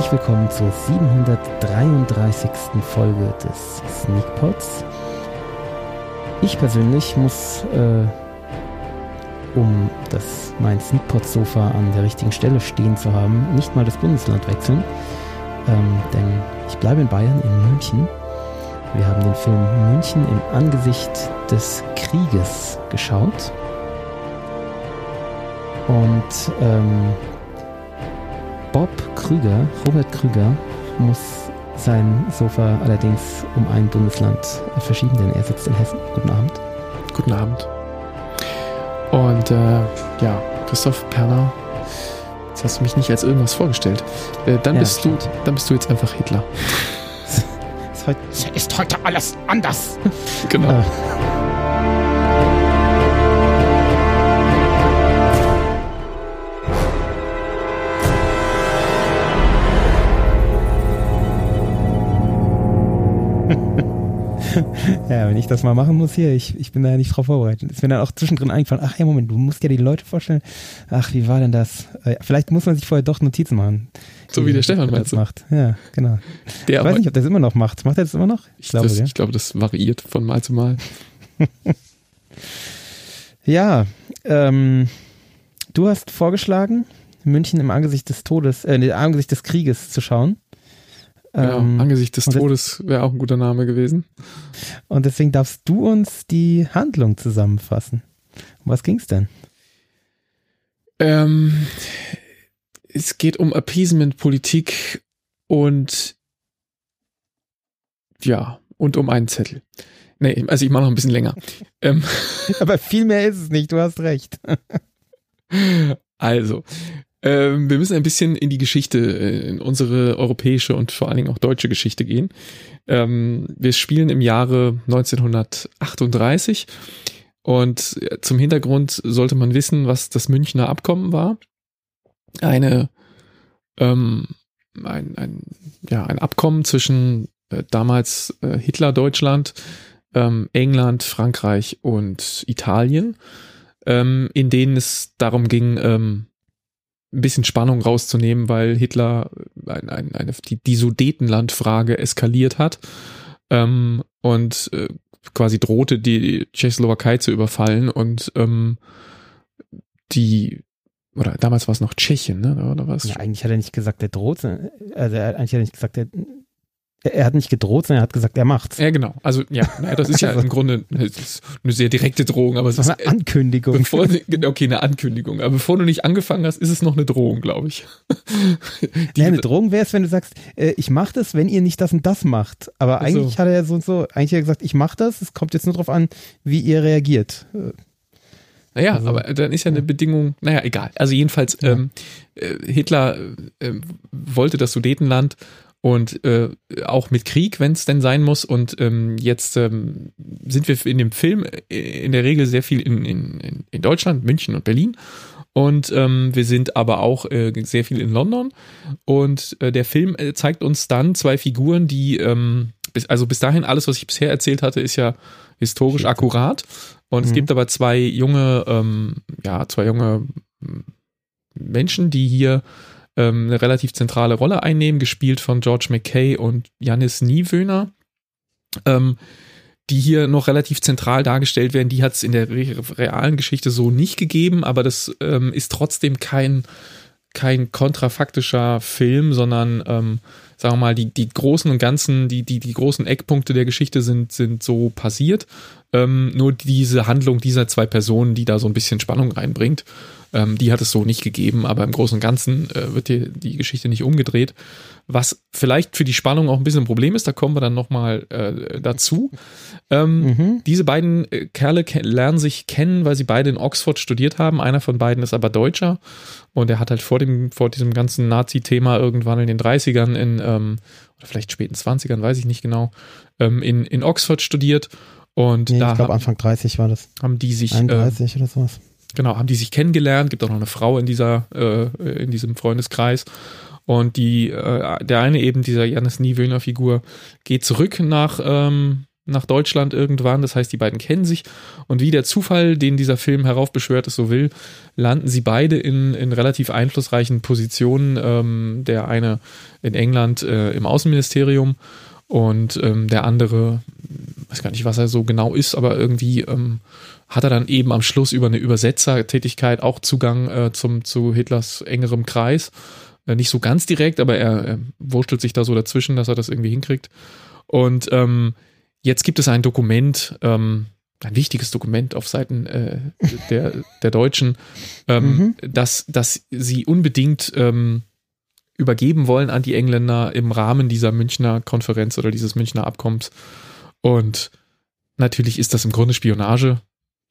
Herzlich willkommen zur 733. Folge des Sneakpots. Ich persönlich muss, äh, um das mein Sneakpot-Sofa an der richtigen Stelle stehen zu haben, nicht mal das Bundesland wechseln, ähm, denn ich bleibe in Bayern, in München. Wir haben den Film München im Angesicht des Krieges geschaut. Und ähm, Bob Krüger, Robert Krüger, muss sein Sofa allerdings um ein Bundesland verschieben, denn er sitzt in Hessen. Guten Abend. Guten Abend. Und äh, ja, Christoph Perner, jetzt hast du mich nicht als irgendwas vorgestellt. Äh, dann, Ja, bist du, dann bist du jetzt einfach Hitler. Ist heute, ist heute alles anders. Genau. äh, ja, wenn ich das mal machen muss hier, ich, ich bin da ja nicht drauf vorbereitet. Ist mir dann auch zwischendrin eingefallen, ach ja, Moment, du musst ja die Leute vorstellen. Ach, wie war denn das? Äh, vielleicht muss man sich vorher doch Notizen machen. So wie der Stefan das macht. Ja, genau. Der Ich weiß nicht, ob der das immer noch macht. Macht er das immer noch? Ich glaube, das, ja. ich glaube, das variiert von Mal zu Mal. Ja, ähm, du hast vorgeschlagen, München im Angesicht des Todes, äh, im Angesicht des Krieges zu schauen. Genau. Ähm, Angesicht des Todes wäre auch ein guter Name gewesen. und deswegen darfst du uns die Handlung zusammenfassen. Um was ging's denn? Ähm, es geht um Appeasement-Politik und ja, und um einen Zettel. Nee, also ich mache noch ein bisschen länger. ähm, Aber viel mehr ist es nicht, du hast recht. Also, ähm, wir müssen ein bisschen in die Geschichte, äh, in unsere europäische und vor allen Dingen auch deutsche Geschichte gehen. Ähm, wir spielen im Jahre 1938 und äh, zum Hintergrund sollte man wissen, was das Münchner Abkommen war. Eine, ähm, ein, ein, ja, ein Abkommen zwischen äh, damals äh, Hitler-Deutschland, ähm, England, Frankreich und Italien ähm, in denen es darum ging, ähm, ein bisschen Spannung rauszunehmen, weil Hitler ein, ein, eine, die, die Sudetenlandfrage eskaliert hat ähm, und äh, quasi drohte, die Tschechoslowakei zu überfallen und ähm, die oder damals war es noch Tschechien, ne? Oder was? Ja, eigentlich hat er nicht gesagt, er droht, sondern- also eigentlich hat er nicht gesagt, er, er hat nicht gedroht, sondern er hat gesagt, er macht's. Ja, genau. Also ja, naja, das ist ja Also- im Grunde eine, eine sehr direkte Drohung, aber es ist eine Ankündigung. Bevor, okay, eine Ankündigung. Aber bevor du nicht angefangen hast, ist es noch eine Drohung, glaube ich. Die, Ja, eine Drohung wäre es, wenn du sagst, äh, ich mache das, wenn ihr nicht das und das macht. Aber Ach so. eigentlich hat er ja so und so, eigentlich hat er gesagt, ich mache das, es kommt jetzt nur darauf an, wie ihr reagiert. Naja, also- aber dann ist ja eine Bedingung, naja, egal. Also jedenfalls, Ja. ähm, äh, Hitler äh, wollte das Sudetenland und äh, auch mit Krieg, wenn es denn sein muss. Und ähm, jetzt ähm, sind wir in dem Film äh, in der Regel sehr viel in, in, in- Deutschland, München und Berlin. Und ähm, wir sind aber auch äh, sehr viel in London. Und äh, der Film äh, zeigt uns dann zwei Figuren, die, ähm, bis, also bis dahin alles, was ich bisher erzählt hatte, ist ja historisch Schätze. akkurat. Und es Mhm. gibt aber zwei junge, ähm, ja, zwei junge ähm, Menschen, die hier ähm, eine relativ zentrale Rolle einnehmen, gespielt von George McKay und Janis Niewöhner. Ähm, die hier noch relativ zentral dargestellt werden, die hat es in der re realen Geschichte so nicht gegeben, aber das ähm, ist trotzdem kein, kein kontrafaktischer Film, sondern ähm, sagen wir mal, die, die großen und ganzen, die, die, die großen Eckpunkte der Geschichte sind, sind so passiert. Ähm, nur diese Handlung dieser zwei Personen, die da so ein bisschen Spannung reinbringt, ähm, die hat es so nicht gegeben, aber im Großen und Ganzen äh, wird die, die Geschichte nicht umgedreht. Was vielleicht für die Spannung auch ein bisschen ein Problem ist, da kommen wir dann nochmal äh, dazu. Ähm, Mhm. diese beiden äh, Kerle ke lernen sich kennen, weil sie beide in Oxford studiert haben. Einer von beiden ist aber Deutscher und er hat halt vor dem, vor diesem ganzen Nazi-Thema irgendwann in den 30ern in, ähm, oder vielleicht späten 20ern, weiß ich nicht genau, ähm, in, in Oxford studiert. Und Nee, da ich glaube, Anfang 30 war das. haben die sich, äh, 31 oder sowas. Genau, haben die sich kennengelernt. Gibt auch noch eine Frau in dieser, äh, in diesem Freundeskreis. Und die, äh, der eine eben, dieser Janis Niewöhner Figur, geht zurück nach, ähm, nach Deutschland irgendwann. Das heißt, die beiden kennen sich. Und wie der Zufall, den dieser Film heraufbeschwört es so will, landen sie beide in, in relativ einflussreichen Positionen. Ähm, der eine in England äh, im Außenministerium und ähm, der andere, weiß gar nicht, was er so genau ist, aber irgendwie ähm, hat er dann eben am Schluss über eine Übersetzertätigkeit auch Zugang äh, zum, zu Hitlers engerem Kreis. Äh, nicht so ganz direkt, aber er, er wurstelt sich da so dazwischen, dass er das irgendwie hinkriegt. Und ähm, jetzt gibt es ein Dokument, ähm, ein wichtiges Dokument auf Seiten äh, der, der Deutschen, ähm, mhm. dass, dass sie unbedingt ähm, übergeben wollen an die Engländer im Rahmen dieser Münchner Konferenz oder dieses Münchner Abkommens. Und natürlich ist das im Grunde Spionage,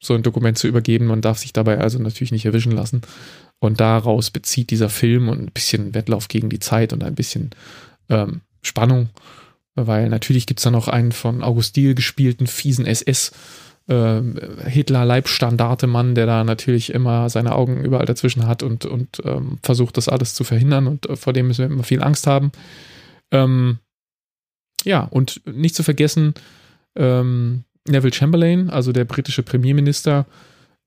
so ein Dokument zu übergeben. Man darf sich dabei also natürlich nicht erwischen lassen. Und daraus bezieht dieser Film und ein bisschen Wettlauf gegen die Zeit und ein bisschen ähm, Spannung, weil natürlich gibt es da noch einen von August Diehl gespielten fiesen SS- äh, Hitler-Leibstandarte-Mann, der da natürlich immer seine Augen überall dazwischen hat und, und ähm, versucht, das alles zu verhindern und äh, vor dem müssen wir immer viel Angst haben. Ähm, ja, und nicht zu vergessen, ähm, Neville Chamberlain, also der britische Premierminister,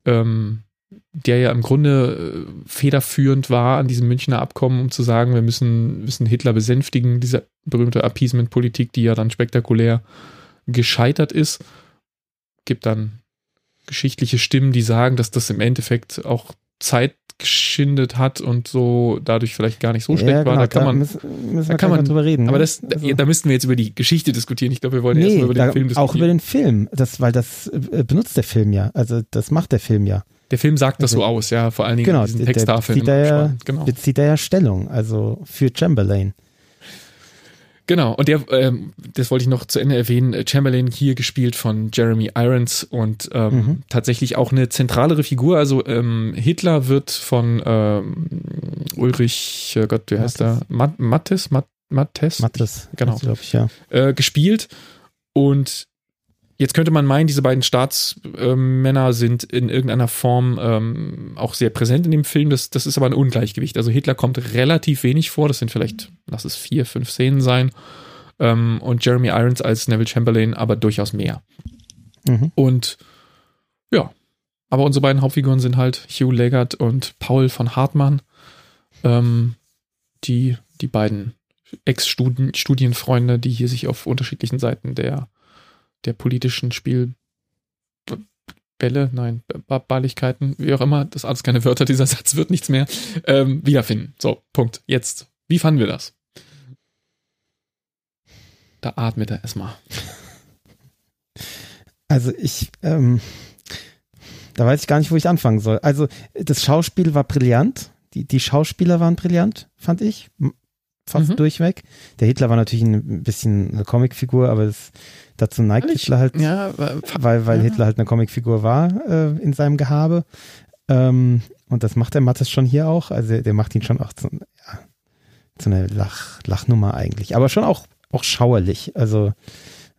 ähm, der ja im Grunde äh, federführend war an diesem Münchner Abkommen, um zu sagen, wir müssen, müssen Hitler besänftigen, diese berühmte Appeasement-Politik, die ja dann spektakulär gescheitert ist gibt dann geschichtliche Stimmen, die sagen, dass das im Endeffekt auch Zeit geschindet hat und so dadurch vielleicht gar nicht so schlecht ja, genau, war. Da kann man, müssen, müssen da kann man drüber reden. Aber ne? das, also, da müssten wir jetzt über die Geschichte diskutieren. Ich glaube, wir wollen nee, erstmal über den da, Film diskutieren. Auch über den Film, das, weil das äh, benutzt der Film ja. Also das macht der Film ja. Der Film sagt das also, so aus, ja, vor allen Dingen genau, in diesen Texttafeln. Bezieht er ja, genau. bezieht er ja Stellung, also für Chamberlain. Genau, und der, ähm, das wollte ich noch zu Ende erwähnen, Chamberlain hier gespielt von Jeremy Irons und ähm, mhm. tatsächlich auch eine zentralere Figur. Also ähm, Hitler wird von ähm, Ulrich, oh Gott, wie heißt der? Mattes? Mattes? Mattes, genau. glaube ich, ja. Äh, gespielt und Jetzt könnte man meinen, diese beiden Staatsmänner äh, sind in irgendeiner Form ähm, auch sehr präsent in dem Film. Das, das ist aber ein Ungleichgewicht. Also Hitler kommt relativ wenig vor. Das sind vielleicht, lass es vier, fünf Szenen sein. Ähm, und Jeremy Irons als Neville Chamberlain aber durchaus mehr. Mhm. Und ja, aber unsere beiden Hauptfiguren sind halt Hugh Leggett und Paul von Hartmann. Ähm, die, die beiden Ex-Studienfreunde, die hier sich auf unterschiedlichen Seiten der der politischen Spielbälle, nein, Balligkeiten, wie auch immer, das alles keine Wörter, dieser Satz wird nichts mehr, ähm, wiederfinden. So, Punkt. Jetzt. Wie fanden wir das? Da atmet er erstmal. Also ich, ähm, da weiß ich gar nicht, wo ich anfangen soll. Also das Schauspiel war brillant. Die, die Schauspieler waren brillant, fand ich. Fast mhm. durchweg. Der Hitler war natürlich ein bisschen eine Comicfigur, aber das, Dazu neigt Ehrlich? Hitler halt, ja, weil, weil ja. Hitler halt eine Comicfigur war äh, in seinem Gehabe. Ähm, und das macht der Mattes schon hier auch. Also der macht ihn schon auch zu, ja, zu einer Lach, Lachnummer eigentlich. Aber schon auch, auch schauerlich. Also,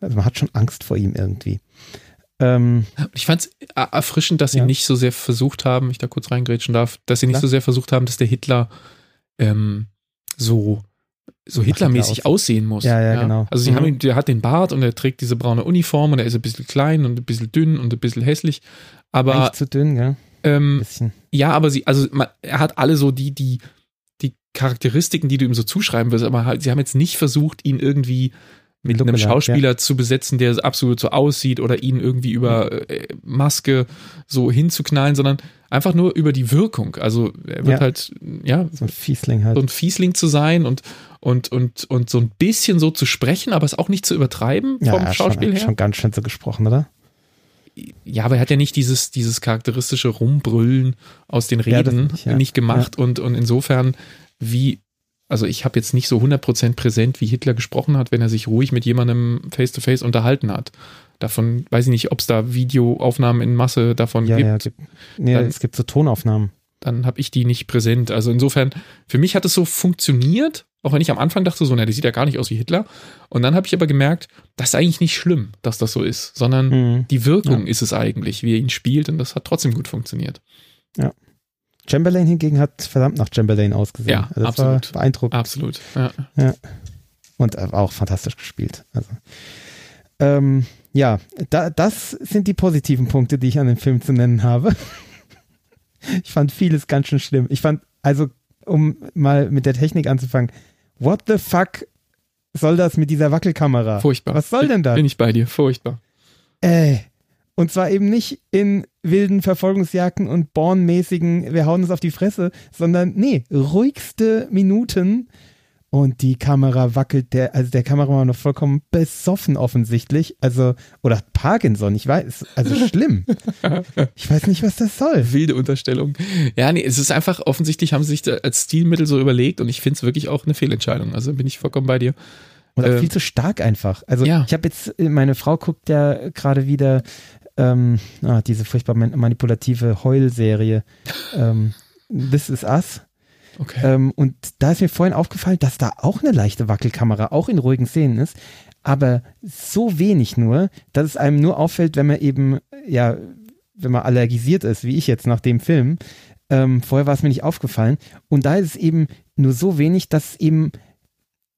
also man hat schon Angst vor ihm irgendwie. Ähm, ich fand es erfrischend, dass sie nicht so sehr versucht haben, ich da kurz reingrätschen darf, dass sie nicht Klar. so sehr versucht haben, dass der Hitler ähm, so so Hitlermäßig aussehen muss. Ja, ja, ja. genau. Also sie mhm. haben ihn, der hat den Bart und er trägt diese braune Uniform und er ist ein bisschen klein und ein bisschen dünn und ein bisschen hässlich. Aber Nicht zu dünn, ja. Ähm, ja, aber sie, also man, er hat alle so die, die, die Charakteristiken, die du ihm so zuschreiben wirst, aber halt, sie haben jetzt nicht versucht, ihn irgendwie mit einem Schauspieler ja. zu besetzen, der absolut so aussieht oder ihn irgendwie über mhm. äh, Maske so hinzuknallen, sondern einfach nur über die Wirkung. Also er wird ja. halt, ja, so ein Fiesling halt. So ein Fiesling zu sein und, und, und, und so ein bisschen so zu sprechen, aber es auch nicht zu übertreiben ja, vom Schauspiel schon, her. schon ganz schön so gesprochen, oder? Ja, aber er hat ja nicht dieses, dieses charakteristische Rumbrüllen aus den Reden nicht, nicht, gemacht und, und insofern, wie also ich habe jetzt nicht so 100% präsent, wie Hitler gesprochen hat, wenn er sich ruhig mit jemandem face-to-face -face unterhalten hat. Davon weiß ich nicht, ob es da Videoaufnahmen in Masse davon ja, gibt. Ja, gibt. Nee, dann, es gibt so Tonaufnahmen. Dann habe ich die nicht präsent. Also insofern, für mich hat es so funktioniert, auch wenn ich am Anfang dachte, so, na, der sieht ja gar nicht aus wie Hitler. Und dann habe ich aber gemerkt, das ist eigentlich nicht schlimm, dass das so ist, sondern mhm. die Wirkung ja. ist es eigentlich, wie er ihn spielt und das hat trotzdem gut funktioniert. Ja. Chamberlain hingegen hat verdammt nach Chamberlain ausgesehen. Ja, also das absolut. war beeindruckend. Absolut. Ja. ja. Und auch fantastisch gespielt. Also. Ähm, ja, da, das sind die positiven Punkte, die ich an dem Film zu nennen habe. Ich fand vieles ganz schön schlimm. Ich fand, also, um mal mit der Technik anzufangen, what the fuck soll das mit dieser Wackelkamera? Furchtbar. Was soll denn da? Bin ich bei dir, furchtbar. Äh. Und zwar eben nicht in wilden Verfolgungsjagden und Born-mäßigen, wir hauen uns auf die Fresse, sondern nee, ruhigste Minuten und die Kamera wackelt, der, also der Kameramann war noch vollkommen besoffen offensichtlich. Also, oder Parkinson, ich weiß, also schlimm. ich weiß nicht, was das soll. Wilde Unterstellung. Ja, nee, es ist einfach, offensichtlich haben sie sich da als Stilmittel so überlegt und ich finde es wirklich auch eine Fehlentscheidung. Also bin ich vollkommen bei dir. Und auch Ähm, viel zu stark einfach. Also ja. ich habe jetzt, meine Frau guckt ja gerade wieder ähm, ah, diese furchtbar man- manipulative Heul-Serie ähm, This Is Us. Okay. Ähm, und da ist mir vorhin aufgefallen, dass da auch eine leichte Wackelkamera, auch in ruhigen Szenen ist, aber so wenig nur, dass es einem nur auffällt, wenn man eben, ja, wenn man allergisiert ist, wie ich jetzt nach dem Film. Ähm, vorher war es mir nicht aufgefallen. Und da ist es eben nur so wenig, dass eben,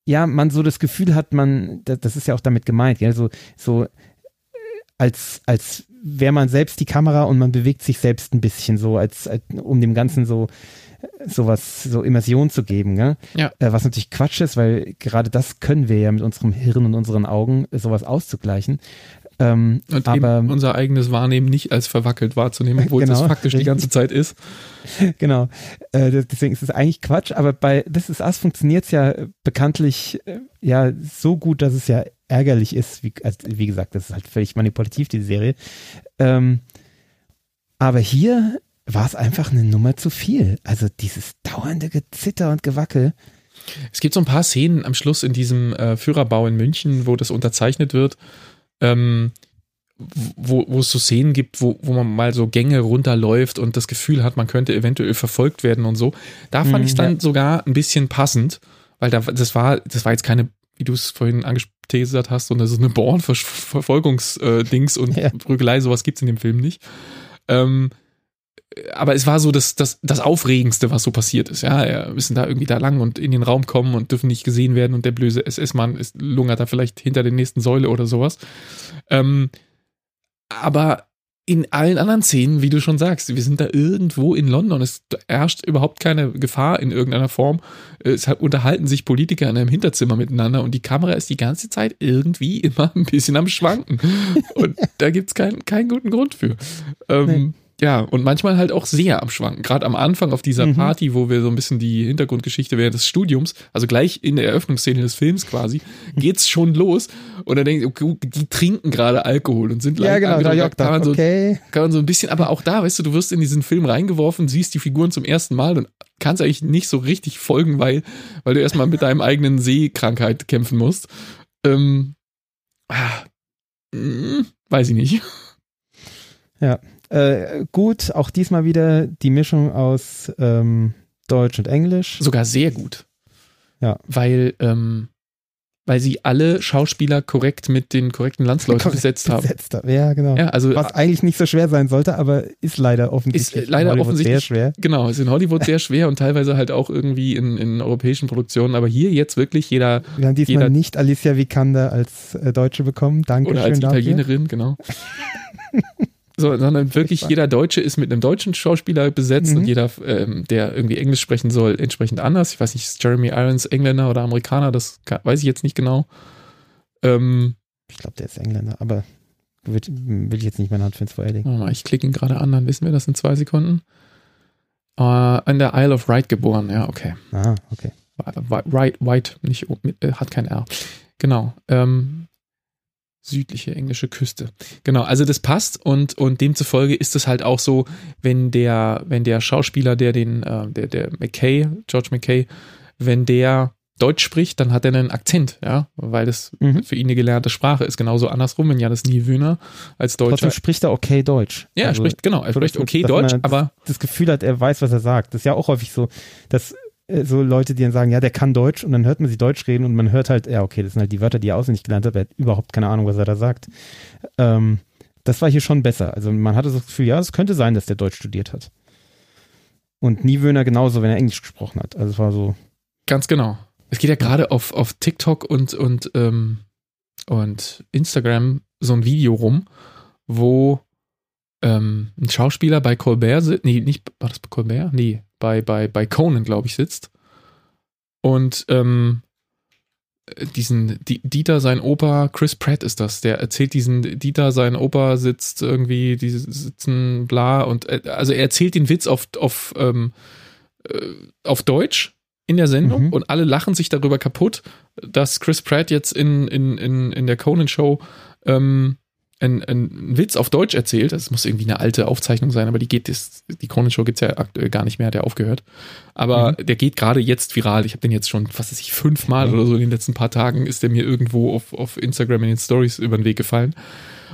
ja, man so das Gefühl hat, man, das, das ist ja auch damit gemeint, ja, so, so als, als wäre man selbst die Kamera und man bewegt sich selbst ein bisschen so, als, als um dem Ganzen so sowas, so Immersion zu geben, ne? Ja. Äh, was natürlich Quatsch ist, weil gerade das können wir ja mit unserem Hirn und unseren Augen, äh, sowas auszugleichen. Ähm, und aber unser eigenes Wahrnehmen nicht als verwackelt wahrzunehmen, obwohl es Genau, das faktisch die ganze Zeit ist. genau, äh, deswegen ist es eigentlich Quatsch, aber bei This Is Us funktioniert es ja äh, bekanntlich äh, ja so gut, dass es ja ärgerlich ist. Wie, also, wie gesagt, das ist halt völlig manipulativ, die Serie. Ähm, aber hier war es einfach eine Nummer zu viel. Also dieses dauernde Gezitter und Gewackel. Es gibt so ein paar Szenen am Schluss in diesem äh, Führerbau in München, wo das unterzeichnet wird, ähm, wo, wo es so Szenen gibt, wo, wo man mal so Gänge runterläuft und das Gefühl hat, man könnte eventuell verfolgt werden und so. Da fand Mhm, ich es dann ja. sogar ein bisschen passend, weil da, das war, das war jetzt keine, wie du es vorhin angeteasert hast, sondern das ist eine Born-Verfolgungs-Dings und Ja. Prügelei, sowas gibt's in dem Film nicht. Ähm, aber es war so das, das, das Aufregendste, was so passiert ist. Ja, wir müssen da irgendwie da lang und in den Raum kommen und dürfen nicht gesehen werden und der blöde SS-Mann ist, lungert da vielleicht hinter der nächsten Säule oder sowas. Ähm, aber in allen anderen Szenen, wie du schon sagst, wir sind da irgendwo in London, es herrscht überhaupt keine Gefahr in irgendeiner Form. Es unterhalten sich Politiker in einem Hinterzimmer miteinander und die Kamera ist die ganze Zeit irgendwie immer ein bisschen am Schwanken. Und da gibt's keinen keinen guten Grund für. Ähm, Nee. Ja, und manchmal halt auch sehr am Schwanken. Gerade am Anfang auf dieser Mhm. Party, wo wir so ein bisschen die Hintergrundgeschichte während des Studiums, also gleich in der Eröffnungsszene des Films quasi, geht's schon los. Und dann denkt okay, die trinken gerade Alkohol und sind Ja, leicht genau, da kann man so Okay. kann man so ein bisschen, aber auch da, weißt du, du wirst in diesen Film reingeworfen, siehst die Figuren zum ersten Mal und kannst eigentlich nicht so richtig folgen, weil, weil du erstmal mit deinem eigenen Sehkrankheit kämpfen musst. Ähm, ah, mm, weiß ich nicht. Äh, gut, auch diesmal wieder die Mischung aus ähm, Deutsch und Englisch. Sogar sehr gut. Ja. Weil, ähm, weil sie alle Schauspieler korrekt mit den korrekten Landsleuten Korrekt besetzt haben. besetzt haben. Ja, genau. Ja, also Was eigentlich nicht so schwer sein sollte, aber ist leider offensichtlich Ist leider in Hollywood offensichtlich- sehr schwer. Genau, ist in Hollywood sehr schwer und teilweise halt auch irgendwie in, in europäischen Produktionen, aber hier jetzt wirklich jeder Wir haben diesmal Jeder- nicht Alicia Vikander als äh, Deutsche bekommen. Danke oder als dafür. Italienerin, genau. So, sondern wirklich jeder Deutsche ist mit einem deutschen Schauspieler besetzt Mhm. und jeder, ähm, der irgendwie Englisch sprechen soll, entsprechend anders. Ich weiß nicht, ist Jeremy Irons Engländer oder Amerikaner, das ka- weiß ich jetzt nicht genau. Ähm, Ich glaube, der ist Engländer, aber will, will ich jetzt nicht meine Hand für ins Feuer legen. ich klicke ihn gerade an, dann wissen wir das in zwei Sekunden. Äh, in der Isle of Wight geboren, ja, okay. Ah, okay. White, White, nicht, äh, hat kein R. Genau. Ähm, südliche englische Küste. Genau, also das passt und, und demzufolge ist es halt auch so, wenn der, wenn der Schauspieler, der den, äh, der, der McKay, George McKay, wenn der Deutsch spricht, dann hat er einen Akzent, ja, weil das Mhm. für ihn eine gelernte Sprache ist. Genauso andersrum, wenn Janis Niewöhner als Deutscher. Trotzdem spricht er okay Deutsch. ja, er Also, spricht, genau, er spricht okay Deutsch, aber das Gefühl hat, er weiß, was er sagt. Das ist ja auch häufig so, dass so Leute, die dann sagen, ja, der kann Deutsch und dann hört man sie Deutsch reden und man hört halt, ja, okay, das sind halt die Wörter, die er auswendig gelernt hat, aber er hat überhaupt keine Ahnung, was er da sagt. Ähm, das war hier schon besser. Also man hatte das Gefühl, ja, es könnte sein, dass der Deutsch studiert hat. Und Niewöhner genauso, wenn er Englisch gesprochen hat. Also es war so, Ganz genau. Es geht ja gerade auf, auf TikTok und, und ähm, und Instagram so ein Video rum, wo ähm, ein Schauspieler bei Colbert sitzt, nee, nicht, war das bei Colbert? Nee, bei, bei, bei Conan, glaube ich, sitzt. Und ähm, diesen Dieter, sein Opa, Chris Pratt ist das, der erzählt diesen Dieter, sein Opa sitzt irgendwie, die sitzen bla und äh, also er erzählt den Witz auf, auf, ähm, äh, auf Deutsch in der Sendung mhm. und alle lachen sich darüber kaputt, dass Chris Pratt jetzt in, in, in, in der Conan Show ähm, einen, einen Witz auf Deutsch erzählt. Das muss irgendwie eine alte Aufzeichnung sein, aber die geht, die Conan Show gibt es ja aktuell gar nicht mehr, hat der aufgehört. Aber mhm. der geht gerade jetzt viral. Ich habe den jetzt schon, was weiß ich, fünfmal mhm. oder so in den letzten paar Tagen ist der mir irgendwo auf, auf Instagram in den Stories über den Weg gefallen.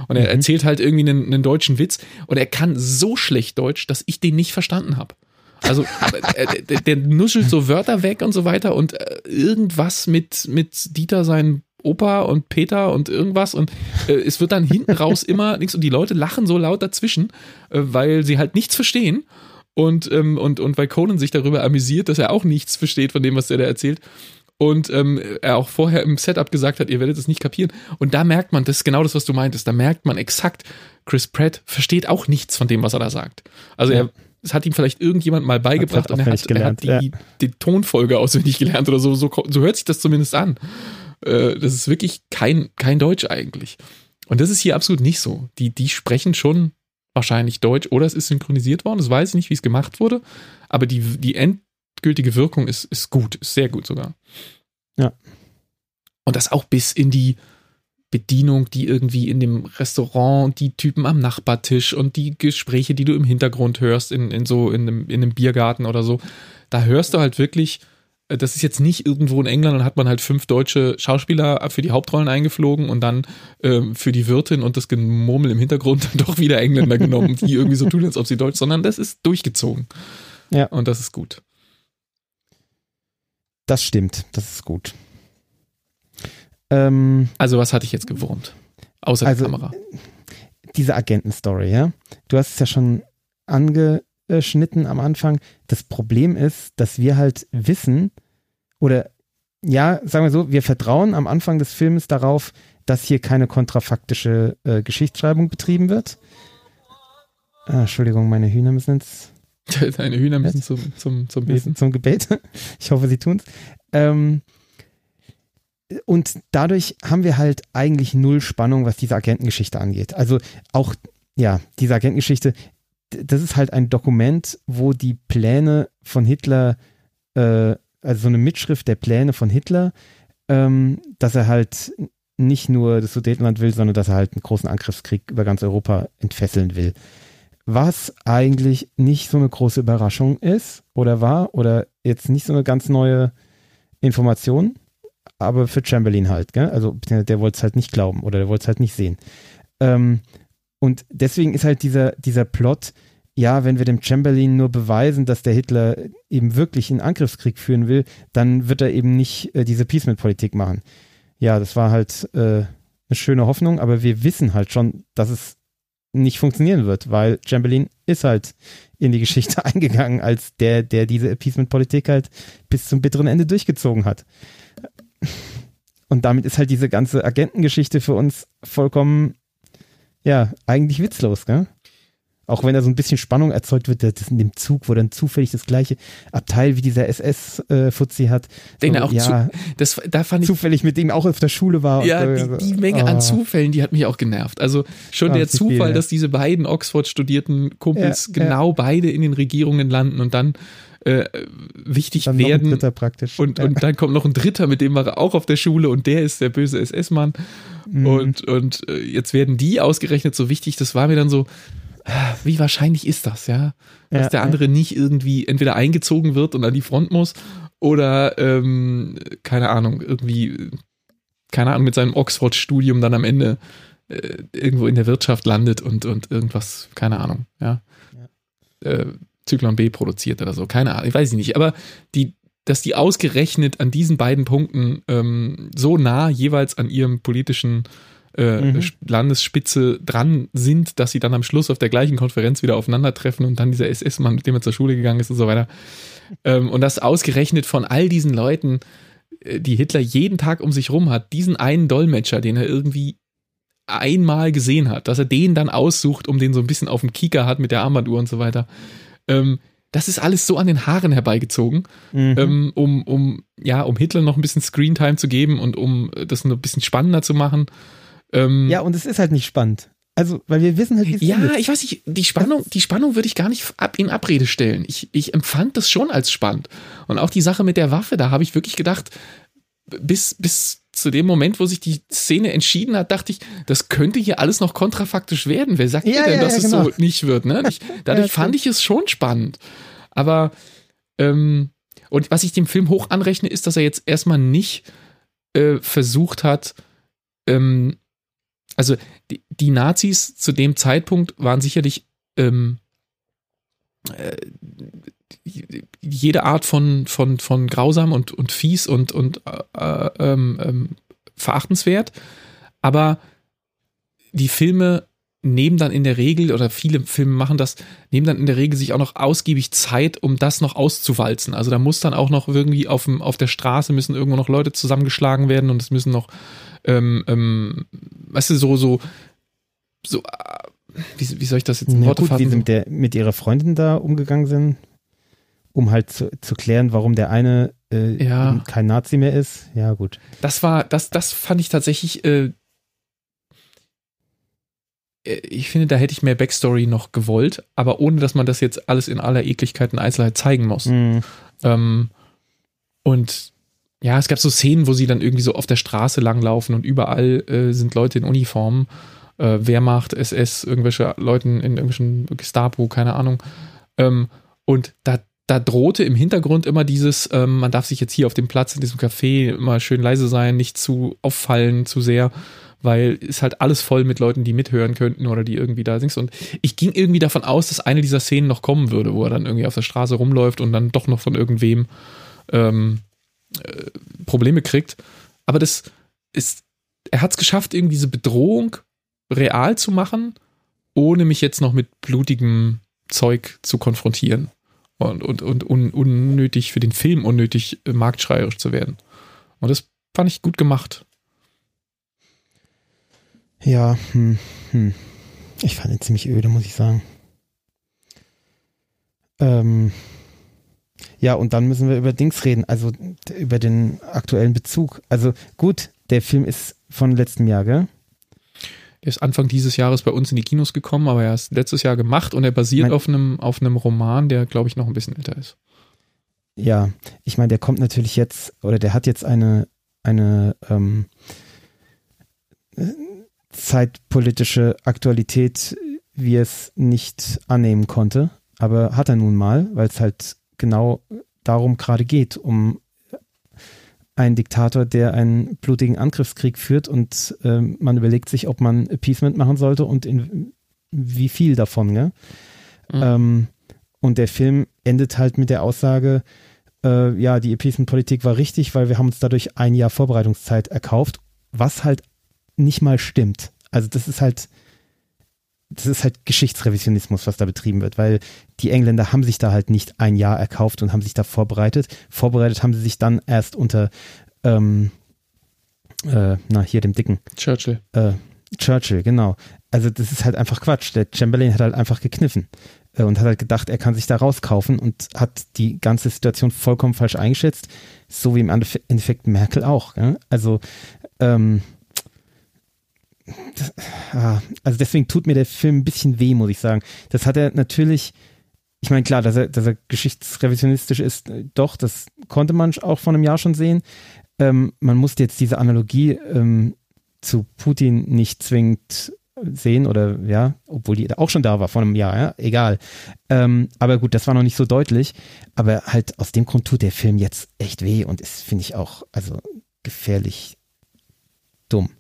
Und er mhm. erzählt halt irgendwie einen, einen deutschen Witz und er kann so schlecht Deutsch, dass ich den nicht verstanden habe. Also äh, der, der nuschelt so Wörter weg und so weiter und äh, irgendwas mit, mit Dieter sein Opa und Peter und irgendwas und äh, es wird dann hinten raus immer nichts und die Leute lachen so laut dazwischen, äh, weil sie halt nichts verstehen und, ähm, und, und weil Conan sich darüber amüsiert, dass er auch nichts versteht von dem, was der da erzählt und ähm, er auch vorher im Setup gesagt hat, ihr werdet es nicht kapieren und da merkt man, das ist genau das, was du meintest, da merkt man exakt, Chris Pratt versteht auch nichts von dem, was er da sagt. Also ja. er es hat ihm vielleicht irgendjemand mal beigebracht und er hat, gelernt, er hat die, ja. die, Tonfolge auswendig gelernt oder so, so. So hört sich das zumindest an. Äh, das ist wirklich kein, kein Deutsch eigentlich. Und das ist hier absolut nicht so. Die, die sprechen schon wahrscheinlich Deutsch oder es ist synchronisiert worden. Das weiß ich nicht, wie es gemacht wurde. Aber die, die endgültige Wirkung ist, ist gut, ist sehr gut sogar. Ja. Und das auch bis in die Bedienung, die irgendwie in dem Restaurant, die Typen am Nachbartisch und die Gespräche, die du im Hintergrund hörst, in, in so in einem, in einem Biergarten oder so, da hörst du halt wirklich, das ist jetzt nicht irgendwo in England und hat man halt fünf deutsche Schauspieler für die Hauptrollen eingeflogen und dann ähm, für die Wirtin und das Gemurmel im Hintergrund dann doch wieder Engländer genommen, die irgendwie so tun, als ob sie deutsch, sondern das ist durchgezogen. Ja. Und das ist gut. Das stimmt, das ist gut. Ähm, also was hatte ich jetzt gewurmt? Außer also, der Kamera. Diese Agentenstory, ja. Du hast es ja schon angeschnitten am Anfang. Das Problem ist, dass wir halt wissen, oder ja, sagen wir so, wir vertrauen am Anfang des Films darauf, dass hier keine kontrafaktische äh, Geschichtsschreibung betrieben wird. Ah, Entschuldigung, meine Hühner müssen ins. Deine Hühner müssen zum, zum, zum Beten. Zum Gebet. Ich hoffe, sie tun's. Ähm, und dadurch haben wir halt eigentlich null Spannung, was diese Agentengeschichte angeht. Also auch, ja, diese Agentengeschichte, das ist halt ein Dokument, wo die Pläne von Hitler, äh, also so eine Mitschrift der Pläne von Hitler, ähm, dass er halt nicht nur das Sudetenland will, sondern dass er halt einen großen Angriffskrieg über ganz Europa entfesseln will. Was eigentlich nicht so eine große Überraschung ist oder war oder jetzt nicht so eine ganz neue Information, aber für Chamberlain halt, gell? Also der wollte es halt nicht glauben oder der wollte es halt nicht sehen. Ähm, und deswegen ist halt dieser, dieser Plot, ja, wenn wir dem Chamberlain nur beweisen, dass der Hitler eben wirklich einen Angriffskrieg führen will, dann wird er eben nicht äh, diese Peaceman-Politik machen. Ja, das war halt äh, eine schöne Hoffnung, aber wir wissen halt schon, dass es nicht funktionieren wird, weil Chamberlain ist halt in die Geschichte eingegangen als der, der diese Appeasement-Politik halt bis zum bitteren Ende durchgezogen hat. Und damit ist halt diese ganze Agentengeschichte für uns vollkommen, ja, eigentlich witzlos, gell? Auch wenn da so ein bisschen Spannung erzeugt wird, das in dem Zug, wo dann zufällig das gleiche Abteil wie dieser SS-Fuzzi äh, hat. Den so, auch ja, zu, das, da fand ich, zufällig mit dem auch auf der Schule war. Ja, die, die, Menge oh. an Zufällen, die hat mich auch genervt. Also schon oh, der Zufall, viel, dass diese beiden Oxford-studierten Kumpels ja, genau ja. beide in den Regierungen landen und dann äh, wichtig dann werden. Noch ein dritter praktisch. Und, ja. und dann kommt noch ein dritter, mit dem war er auch auf der Schule und der ist der böse SS-Mann. Mhm. Und, und äh, jetzt werden die ausgerechnet so wichtig. Das war mir dann so, ah, wie wahrscheinlich ist das, ja? Dass ja, der andere ja. nicht irgendwie entweder eingezogen wird und an die Front muss oder, ähm, keine Ahnung, irgendwie, keine Ahnung, mit seinem Oxford-Studium dann am Ende äh, irgendwo in der Wirtschaft landet und, und irgendwas, keine Ahnung, ja. ja. Äh, Zyklon B produziert oder so. Keine Ahnung, ich weiß nicht. Aber die, dass die ausgerechnet an diesen beiden Punkten ähm, so nah jeweils an ihrem politischen äh, mhm. Landesspitze dran sind, dass sie dann am Schluss auf der gleichen Konferenz wieder aufeinandertreffen und dann dieser SS-Mann, mit dem er zur Schule gegangen ist und so weiter. Ähm, und das ausgerechnet von all diesen Leuten äh, die Hitler jeden Tag um sich rum hat, diesen einen Dolmetscher, den er irgendwie einmal gesehen hat, dass er den dann aussucht, um den so ein bisschen auf dem Kieker hat mit der Armbanduhr und so weiter. Ähm, das ist alles so an den Haaren herbeigezogen, mhm. ähm, um, um, ja, um Hitler noch ein bisschen Screentime zu geben und um das ein bisschen spannender zu machen. Ähm, ja, und es ist halt nicht spannend. Also, weil wir wissen halt, wie es Ja, ist. ich weiß nicht, die Spannung, die Spannung würde ich gar nicht ab, in Abrede stellen. Ich, ich empfand das schon als spannend. Und auch die Sache mit der Waffe, da habe ich wirklich gedacht, bis, bis zu dem Moment, wo sich die Szene entschieden hat, dachte ich, das könnte hier alles noch kontrafaktisch werden. Wer sagt ja, denn, ja, dass ja, es genau. so nicht wird? Ne? Ich, dadurch fand ich es schon spannend. Aber ähm, und was ich dem Film hoch anrechne, ist, dass er jetzt erstmal nicht äh, versucht hat, ähm, also die, die, Nazis zu dem Zeitpunkt waren sicherlich ähm, äh, jede Art von, von, von grausam und, und fies und, und äh, ähm, ähm, verachtenswert. Aber die Filme nehmen dann in der Regel, oder viele Filme machen das, nehmen dann in der Regel sich auch noch ausgiebig Zeit, um das noch auszuwalzen. Also da muss dann auch noch irgendwie auf, dem, auf der Straße müssen irgendwo noch Leute zusammengeschlagen werden und es müssen noch, ähm, ähm, weißt du, so, so, so, äh, wie, wie soll ich das jetzt in Worte gut, fassen? Wie sie mit, der, mit ihrer Freundin da umgegangen sind, um halt zu, zu klären, warum der eine äh, ja. kein Nazi mehr ist. Ja, gut. Das war, das, das fand ich tatsächlich äh, äh, ich finde, da hätte ich mehr Backstory noch gewollt, aber ohne, dass man das jetzt alles in aller Ekligkeit und Einzelheit zeigen muss. Mhm. Ähm, und ja, es gab so Szenen, wo sie dann irgendwie so auf der Straße langlaufen und überall äh, sind Leute in Uniformen, äh, Wehrmacht, SS, irgendwelche Leuten in irgendwelchen Gestapo, keine Ahnung. Ähm, und da, da drohte im Hintergrund immer dieses, ähm, man darf sich jetzt hier auf dem Platz in diesem Café immer schön leise sein, nicht zu auffallen zu sehr weil es halt alles voll mit Leuten, die mithören könnten oder die irgendwie da sind. Und ich ging irgendwie davon aus, dass eine dieser Szenen noch kommen würde, wo er dann irgendwie auf der Straße rumläuft und dann doch noch von irgendwem ähm, äh, Probleme kriegt. Aber das ist, er hat es geschafft, irgendwie diese Bedrohung real zu machen, ohne mich jetzt noch mit blutigem Zeug zu konfrontieren und, und, und un, unnötig für den Film unnötig äh, marktschreierisch zu werden. Und das fand ich gut gemacht. Ja, hm, hm. ich fand ihn ziemlich öde, muss ich sagen. Ähm, ja, und dann müssen wir über Dings reden, also über den aktuellen Bezug. Also gut, der Film ist von letztem Jahr, gell? Der ist Anfang dieses Jahres bei uns in die Kinos gekommen, aber er ist letztes Jahr gemacht und er basiert mein, auf einem auf einem Roman, der glaube ich noch ein bisschen älter ist. Ja, ich meine, der kommt natürlich jetzt oder der hat jetzt eine eine ähm, zeitpolitische Aktualität, wie es nicht annehmen konnte. Aber hat er nun mal, weil es halt genau darum gerade geht, um einen Diktator, der einen blutigen Angriffskrieg führt und äh, man überlegt sich, ob man Appeasement machen sollte und in wie viel davon. Ne? Mhm. Ähm, und der Film endet halt mit der Aussage, äh, ja, die Appeasement-Politik war richtig, weil wir haben uns dadurch ein Jahr Vorbereitungszeit erkauft, was halt nicht mal stimmt. Also das ist halt, das ist halt Geschichtsrevisionismus, was da betrieben wird, weil die Engländer haben sich da halt nicht ein Jahr erkauft und haben sich da vorbereitet. Vorbereitet haben sie sich dann erst unter, ähm, äh, na, hier dem Dicken. Churchill. Äh, Churchill, genau. Also das ist halt einfach Quatsch. Der Chamberlain hat halt einfach gekniffen äh, und hat halt gedacht, er kann sich da rauskaufen und hat die ganze Situation vollkommen falsch eingeschätzt, so wie im Endeffekt Merkel auch. Ja? Also ähm, also deswegen tut mir der Film ein bisschen weh, muss ich sagen. Das hat er natürlich, ich meine, klar, dass er, dass er geschichtsrevisionistisch ist, äh, doch, das konnte man auch vor einem Jahr schon sehen. Ähm, man musste jetzt diese Analogie ähm, zu Putin nicht zwingend sehen oder ja, obwohl die auch schon da war vor einem Jahr, ja, egal. Ähm, aber gut, das war noch nicht so deutlich. Aber halt aus dem Grund tut der Film jetzt echt weh und ist, finde ich, auch, also gefährlich dumm.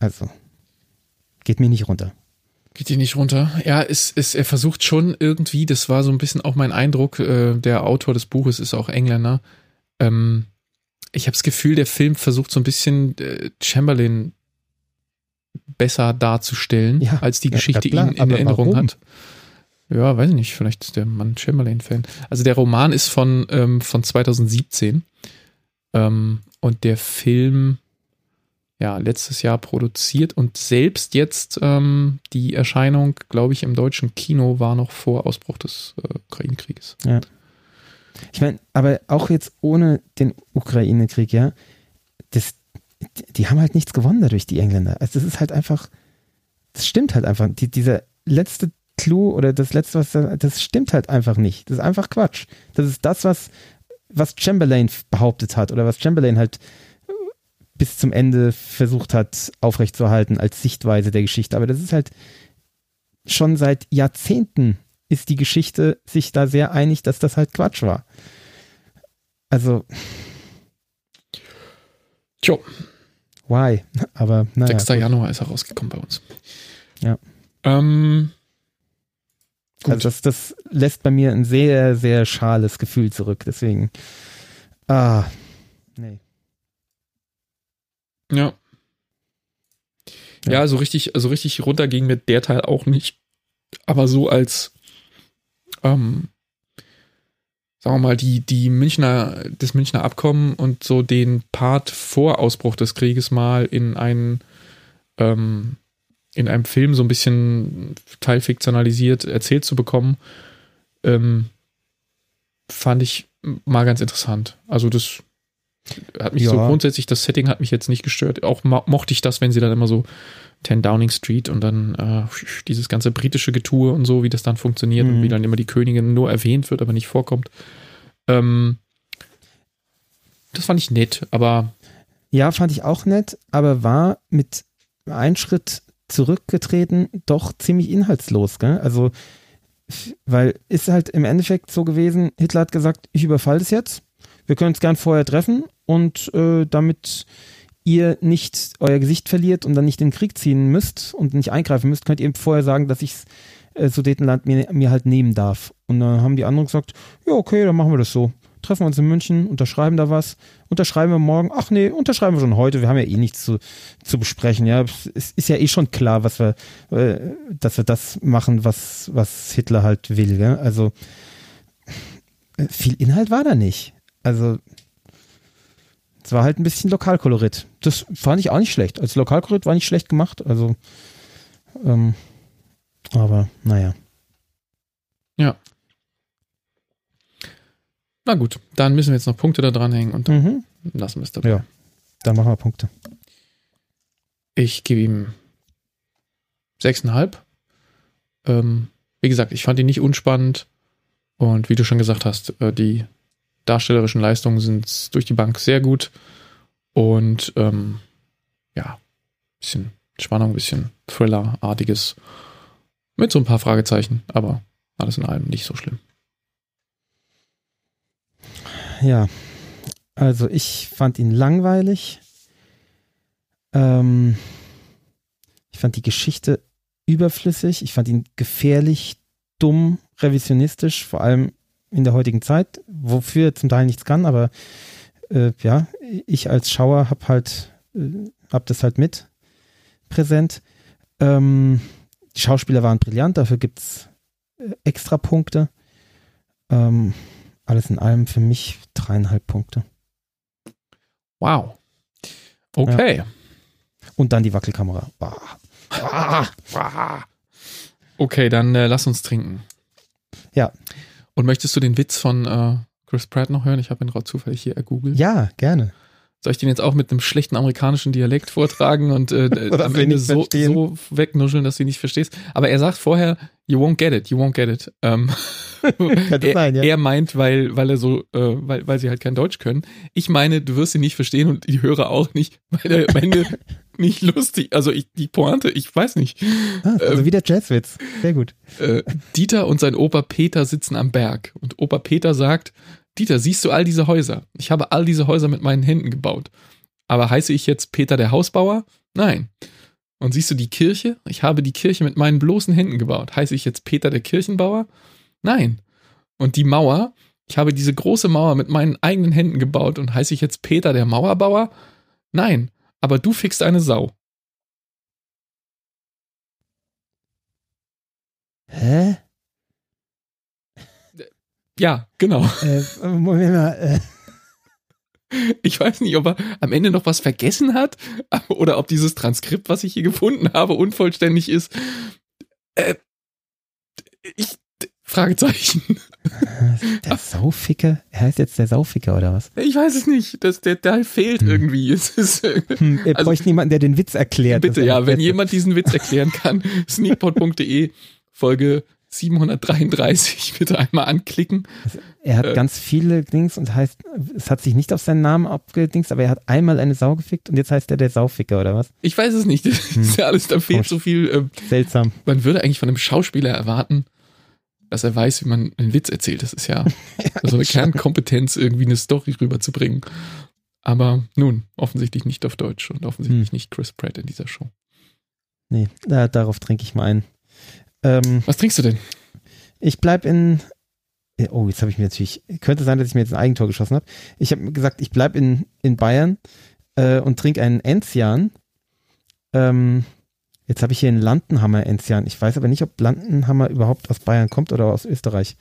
Also, geht mir nicht runter. Geht dir nicht runter? Ja, es, es, er versucht schon irgendwie, das war so ein bisschen auch mein Eindruck, äh, der Autor des Buches ist auch Engländer. Ähm, ich habe das Gefühl, der Film versucht so ein bisschen äh, Chamberlain besser darzustellen, ja, als die Geschichte ja, ihn in Erinnerung warum? hat. Ja, weiß ich nicht, vielleicht ist der Mann Chamberlain-Fan. Also der Roman ist von, ähm, von 2017 Ähm, und der Film, ja, letztes Jahr produziert und selbst jetzt ähm, die Erscheinung, glaube ich, im deutschen Kino war noch vor Ausbruch des äh, Ukraine-Krieges. Ja. Ich meine, aber auch jetzt ohne den Ukraine-Krieg, ja, das, die haben halt nichts gewonnen dadurch, die Engländer. Also das ist halt einfach, das stimmt halt einfach. Die, dieser letzte Clou oder das letzte, was da, das stimmt halt einfach nicht. Das ist einfach Quatsch. Das ist das, was, was Chamberlain behauptet hat oder was Chamberlain halt bis zum Ende versucht hat aufrechtzuerhalten als Sichtweise der Geschichte. Aber das ist halt schon seit Jahrzehnten ist die Geschichte sich da sehr einig, dass das halt Quatsch war. Also. Tjo. Why? Aber naja. 6. Januar ist er rausgekommen bei uns. Ja. Ähm, gut. Also das, das lässt bei mir ein sehr, sehr schales Gefühl zurück. Deswegen. Ah. Nee. Ja. Ja. Ja, so richtig, so richtig runter ging mir der Teil auch nicht. Aber so als, ähm, sagen wir mal, die, die Münchner, das Münchner Abkommen und so den Part vor Ausbruch des Krieges mal in einen, ähm, in einem Film so ein bisschen teilfiktionalisiert erzählt zu bekommen, ähm, fand ich mal ganz interessant. Also das hat mich so Ja. grundsätzlich, das Setting hat mich jetzt nicht gestört. Auch mo mochte ich das, wenn sie dann immer so 10 Downing Street und dann äh, dieses ganze britische Getue und so, wie das dann funktioniert und Mhm. wie dann immer die Königin nur erwähnt wird, aber nicht vorkommt. Ähm, das fand ich nett, aber Ja, fand ich auch nett, aber war mit einem Schritt zurückgetreten doch ziemlich inhaltslos, gell? Also, weil ist halt im Endeffekt so gewesen, Hitler hat gesagt, ich überfall das jetzt, wir können uns gern vorher treffen und äh, damit ihr nicht euer Gesicht verliert und dann nicht in den Krieg ziehen müsst und nicht eingreifen müsst, könnt ihr eben vorher sagen, dass ich äh, Sudetenland mir, mir halt nehmen darf. Und dann haben die anderen gesagt, ja okay, dann machen wir das so. Treffen wir uns in München, unterschreiben da was, unterschreiben wir morgen. Ach nee, unterschreiben wir schon heute. Wir haben ja eh nichts zu, zu besprechen. Ja, es ist ja eh schon klar, was wir, äh, dass wir das machen, was, was Hitler halt will. Gell? Also äh, viel Inhalt war da nicht. Also es war halt ein bisschen Lokalkolorit. Das fand ich auch nicht schlecht. Als Lokalkolorit war nicht schlecht gemacht. Also ähm, aber naja. na gut, dann müssen wir jetzt noch Punkte da dranhängen und dann Mhm. lassen wir es dabei. Ja. Dann machen wir Punkte. Ich gebe ihm 6,5. Ähm, wie gesagt, ich fand ihn nicht unspannend. Und wie du schon gesagt hast, äh, die darstellerischen Leistungen sind durch die Bank sehr gut. Und ähm, ja, bisschen Spannung, bisschen Thriller-artiges. Mit so ein paar Fragezeichen, aber alles in allem nicht so schlimm. Ja, also ich fand ihn langweilig. Ähm, ich fand die Geschichte überflüssig. Ich fand ihn gefährlich, dumm, revisionistisch, vor allem in der heutigen Zeit, wofür zum Teil nichts kann, aber äh, ja, ich als Schauer hab halt, äh, hab das halt mit präsent. Ähm, die Schauspieler waren brillant, dafür gibt's äh, extra Punkte. Ähm, alles in allem für mich dreieinhalb Punkte. Wow. Okay. Und dann die Wackelkamera. Bah. Okay, dann äh, lass uns trinken. Ja. Und möchtest du den Witz von äh, Chris Pratt noch hören? Ich habe ihn gerade zufällig hier ergoogelt. Ja, gerne. Soll ich den jetzt auch mit einem schlechten amerikanischen Dialekt vortragen und äh, am Ende so, so wegnuscheln, dass du ihn nicht verstehst? Aber er sagt vorher, you won't get it, you won't get it. Ähm, er, sein, ja. er meint, weil, weil er so, äh, weil, weil sie halt kein Deutsch können. Ich meine, du wirst ihn nicht verstehen und die Hörer auch nicht, weil er am Ende nicht lustig, also ich, die Pointe, ich weiß nicht. Ah, also Ähm, wieder Jazzwitz. Sehr gut. Äh, Dieter und sein Opa Peter sitzen am Berg und Opa Peter sagt, Dieter, siehst du all diese Häuser? Ich habe all diese Häuser mit meinen Händen gebaut. Aber heiße ich jetzt Peter der Hausbauer? Nein. Und siehst du die Kirche? Ich habe die Kirche mit meinen bloßen Händen gebaut. Heiße ich jetzt Peter der Kirchenbauer? Nein. Und die Mauer? Ich habe diese große Mauer mit meinen eigenen Händen gebaut und heiße ich jetzt Peter der Mauerbauer? Nein. Aber du fickst eine Sau. Hä? Ja, genau. Äh, Moment mal. Äh, Ich weiß nicht, ob er am Ende noch was vergessen hat oder ob dieses Transkript, was ich hier gefunden habe, unvollständig ist. Äh, ich, Fragezeichen. Der Sauficker? Er heißt jetzt der Sauficker oder was? Ich weiß es nicht. Das, der Teil fehlt Hm. irgendwie. Es ist, äh, Hm, er Also- bräuchte jemanden, der den Witz erklärt. bitte, ja, wenn jemand diesen Witz erklären kann, sneakpot.de, Folge 733, bitte einmal anklicken. Er hat äh, ganz viele Dings und heißt, es hat sich nicht auf seinen Namen abgedingst, aber er hat einmal eine Sau gefickt und jetzt heißt er der Sauficker oder was? Ich weiß es nicht. Das ist ja alles, da fehlt Komisch. so viel. Äh, Seltsam. man würde eigentlich von einem Schauspieler erwarten, dass er weiß, wie man einen Witz erzählt. Das ist ja so eine Kernkompetenz, irgendwie eine Story rüberzubringen. Aber nun, offensichtlich nicht auf Deutsch und offensichtlich Hm. nicht Chris Pratt in dieser Show. Nee, da, darauf trinke ich mal ein. Ähm, Was trinkst du denn? ich bleib in. Oh, jetzt habe ich mir natürlich. Könnte sein, dass ich mir jetzt ein Eigentor geschossen habe. Ich habe gesagt, ich bleib in, in Bayern äh, und trinke einen Enzian. Ähm, jetzt habe ich hier einen Landenhammer Enzian. Ich weiß aber nicht, ob Landenhammer überhaupt aus Bayern kommt oder aus Österreich.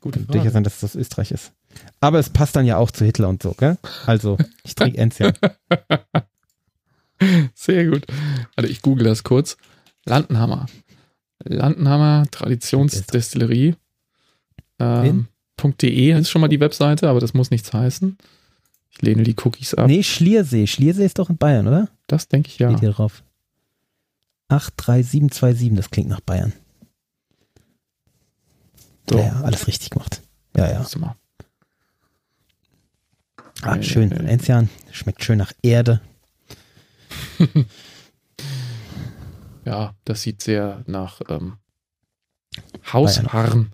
Gute Könnte ja sein, dass es aus Österreich ist. Aber es passt dann ja auch zu Hitler und so, gell? Also, ich trinke Enzian. Sehr gut. Warte, ich google das kurz. Landenhammer. Landenhammer Traditionsdestillerie. Ähm, .de ist schon mal die Webseite, aber das muss nichts heißen. Ich lehne die Cookies ab. Nee, Schliersee. Schliersee ist doch in Bayern, oder? Das denke ich ja. Steht hier drauf. 83727, das klingt nach Bayern. So. Ja, alles richtig gemacht. Ja, ja. Ah, schön. Enzian schmeckt schön nach Erde. Ja, das sieht sehr nach ähm, Hausharn.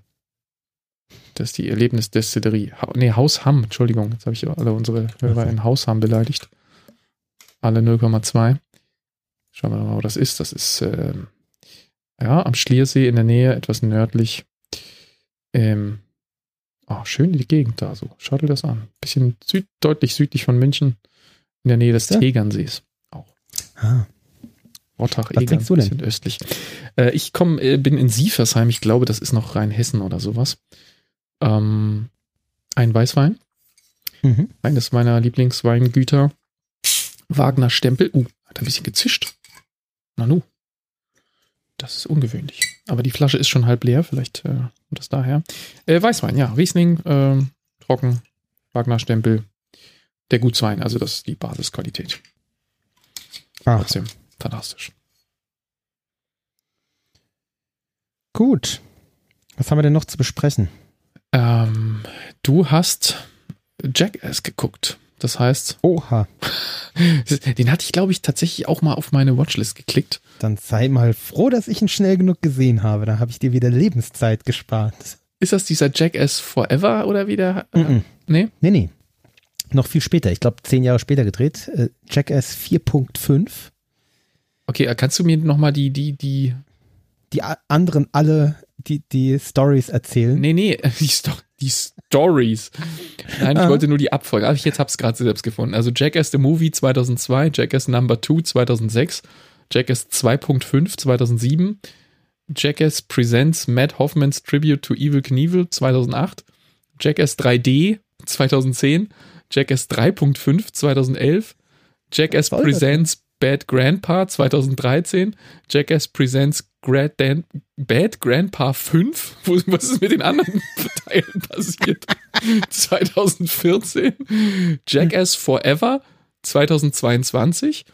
Das ist die Erlebnisdestillerie. Ha nee, Hausham, Entschuldigung. Jetzt habe ich alle unsere Hörer in Hausham beleidigt. Alle 0,2. Schauen wir mal, wo das ist. Das ist ähm, ja am Schliersee in der Nähe, etwas nördlich. Ähm, oh, schön die Gegend da so. Schau dir das an. Bisschen süd, deutlich südlich von München, in der Nähe des Ja. Tegernsees. Ah, Rottach, Was Egern, du denn? bisschen östlich. Äh, ich komm, äh, bin in Sieversheim, ich glaube, das ist noch Rheinhessen oder sowas. Ähm, ein Weißwein, mhm. eines meiner Lieblingsweingüter. Wagner Stempel. Uh, hat ein bisschen gezischt. Nanu. Das ist ungewöhnlich. Aber die Flasche ist schon halb leer, vielleicht äh, kommt das daher. Äh, Weißwein, ja. Riesling, ähm, trocken, Wagner Stempel. Der Gutswein, also das ist die Basisqualität. Ach, Trotzdem fantastisch. gut. Was haben wir denn noch zu besprechen? Ähm, du hast Jackass geguckt. Das heißt, Oha. den hatte ich, glaube ich, tatsächlich auch mal auf meine Watchlist geklickt. Dann sei mal froh, dass ich ihn schnell genug gesehen habe. Da habe ich dir wieder Lebenszeit gespart. Ist das dieser Jackass Forever oder wieder? Äh, Mhm. Nee? Nee, nee. Noch viel später. Ich glaube, zehn Jahre später gedreht. Äh, Jackass 4.5. Okay, äh, kannst du mir nochmal die, die, die. Die anderen alle, die, die Stories erzählen. Nee, nee, die, Sto die Stories. Nein, ich wollte nur die Abfolge. Aber ich jetzt hab's gerade selbst gefunden. Also Jackass the Movie 2002, Jackass Number 2 2006, Jackass 2.5 2007, Jackass Presents Matt Hoffman's Tribute to Evil Knievel 2008, Jackass 3D 2010, Jackass 3.5 2011, Jackass Presents Bad Grandpa 2013, Jackass Presents Grad Dan Bad Grandpa 5, Wo- was ist mit den anderen Teilen passiert? 2014, Jackass Forever 2022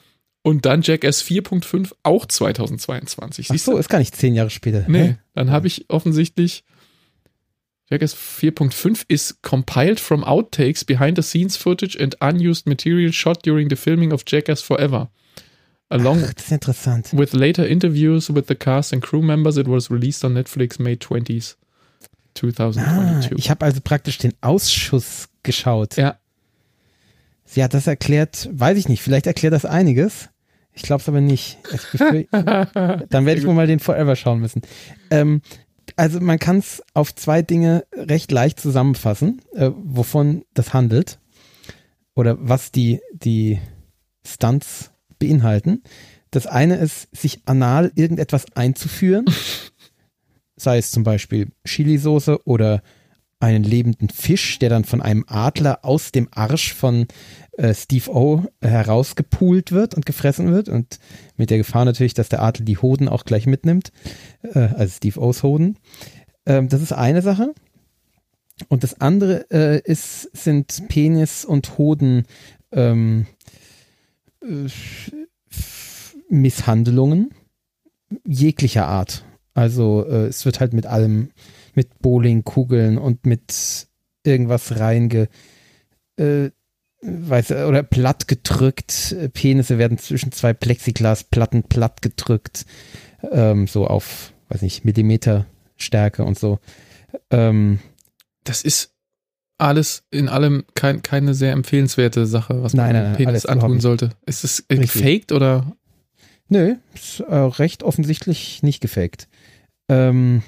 und dann Jackass 4.5 auch 2022. Ach Siehst so, du? ist gar nicht zehn Jahre später. Nee, Hä? dann habe ich offensichtlich Jackass 4.5 is compiled from outtakes, behind the scenes footage and unused material shot during the filming of Jackass Forever. Along Ach, das ist interessant. with later interviews with the cast and crew members, it was released on Netflix May 20th, Ah, 2022. ich habe also praktisch den Ausschuss geschaut. ja, Ja, das erklärt, weiß ich nicht, vielleicht erklärt das einiges. Ich glaube es aber nicht. Dann werde ich wohl mal den Forever schauen müssen. Ähm, also man kann es auf zwei Dinge recht leicht zusammenfassen, äh, wovon das handelt oder was die, die Stunts beinhalten. Das eine ist, sich anal irgendetwas einzuführen, sei es zum Beispiel Chilisauce oder einen lebenden Fisch, der dann von einem Adler aus dem Arsch von äh, Steve O herausgepult wird und gefressen wird und mit der Gefahr natürlich, dass der Adler die Hoden auch gleich mitnimmt, äh, also Steve O's Hoden. Ähm, das ist eine Sache. Und das andere äh, ist, sind Penis und Hoden ähm, äh, Misshandlungen jeglicher Art. Also äh, es wird halt mit allem, mit Bowlingkugeln und mit irgendwas reinge, äh, weiß, oder platt gedrückt. Penisse werden zwischen zwei Plexiglasplatten platt gedrückt, ähm, so auf, weiß nicht, Millimeterstärke und so. Ähm, das ist alles in allem kein, keine sehr empfehlenswerte Sache, was man Nein, nein, Penis antun sollte. Ist es äh, gefaked oder? nö, ist äh, recht offensichtlich nicht gefaked. Ähm,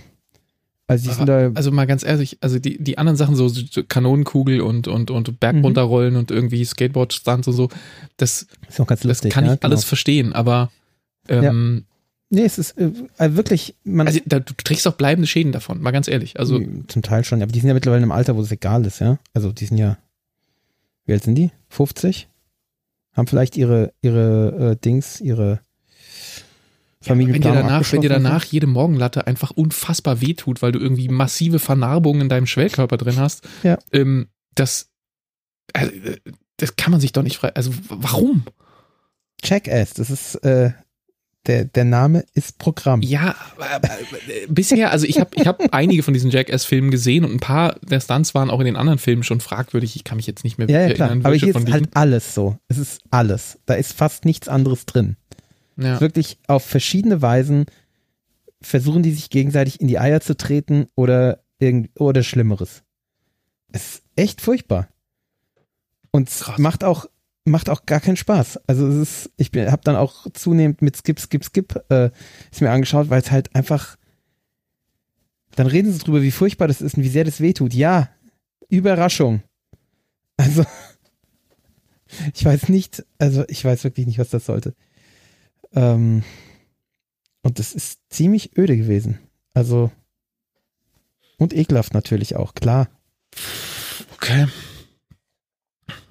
also die sind da, Also mal ganz ehrlich, also die, die anderen Sachen, so, so Kanonenkugel und, und, und Berg Mhm. runterrollen und irgendwie Skateboard-Stunts und so, das, das lustig. kann ich ja, genau. alles verstehen, aber ähm, Nee, es ist äh, äh, wirklich, man, also da, du trägst auch bleibende Schäden davon, mal ganz ehrlich. Also zum Teil schon, aber die sind ja mittlerweile im Alter, wo es egal ist, ja. Also die sind ja, wie alt sind die? 50? Haben vielleicht ihre, ihre äh, Dings, ihre wenn dir danach, wenn dir danach jede Morgenlatte einfach unfassbar wehtut, weil du irgendwie massive Vernarbungen in deinem Schwellkörper drin hast, Ja. ähm, das, also, äh, das kann man sich doch nicht frei. Also warum? Jackass, das ist, äh, der, der Name ist Programm. Ja, aber, äh, bisher, also ich habe ich hab einige von diesen Jackass-Filmen gesehen und ein paar der Stunts waren auch in den anderen Filmen schon fragwürdig. Ich kann mich jetzt nicht mehr Ja, ja, klar. Aber welche hier ist halt alles so. Es ist alles. Da ist fast nichts anderes drin. ja. Wirklich auf verschiedene Weisen versuchen die sich gegenseitig in die Eier zu treten oder irgend oder Schlimmeres. Es ist echt furchtbar. Und es Krass. macht auch macht auch gar keinen Spaß. Also es ist, ich habe dann auch zunehmend mit Skip, Skip, Skip äh, ist mir angeschaut, weil es halt einfach, dann reden sie drüber, wie furchtbar das ist und wie sehr das wehtut. Ja, Überraschung. Also ich weiß nicht, also ich weiß wirklich nicht, was das sollte. Ähm, und das ist ziemlich öde gewesen. Also und ekelhaft natürlich auch, klar. Okay.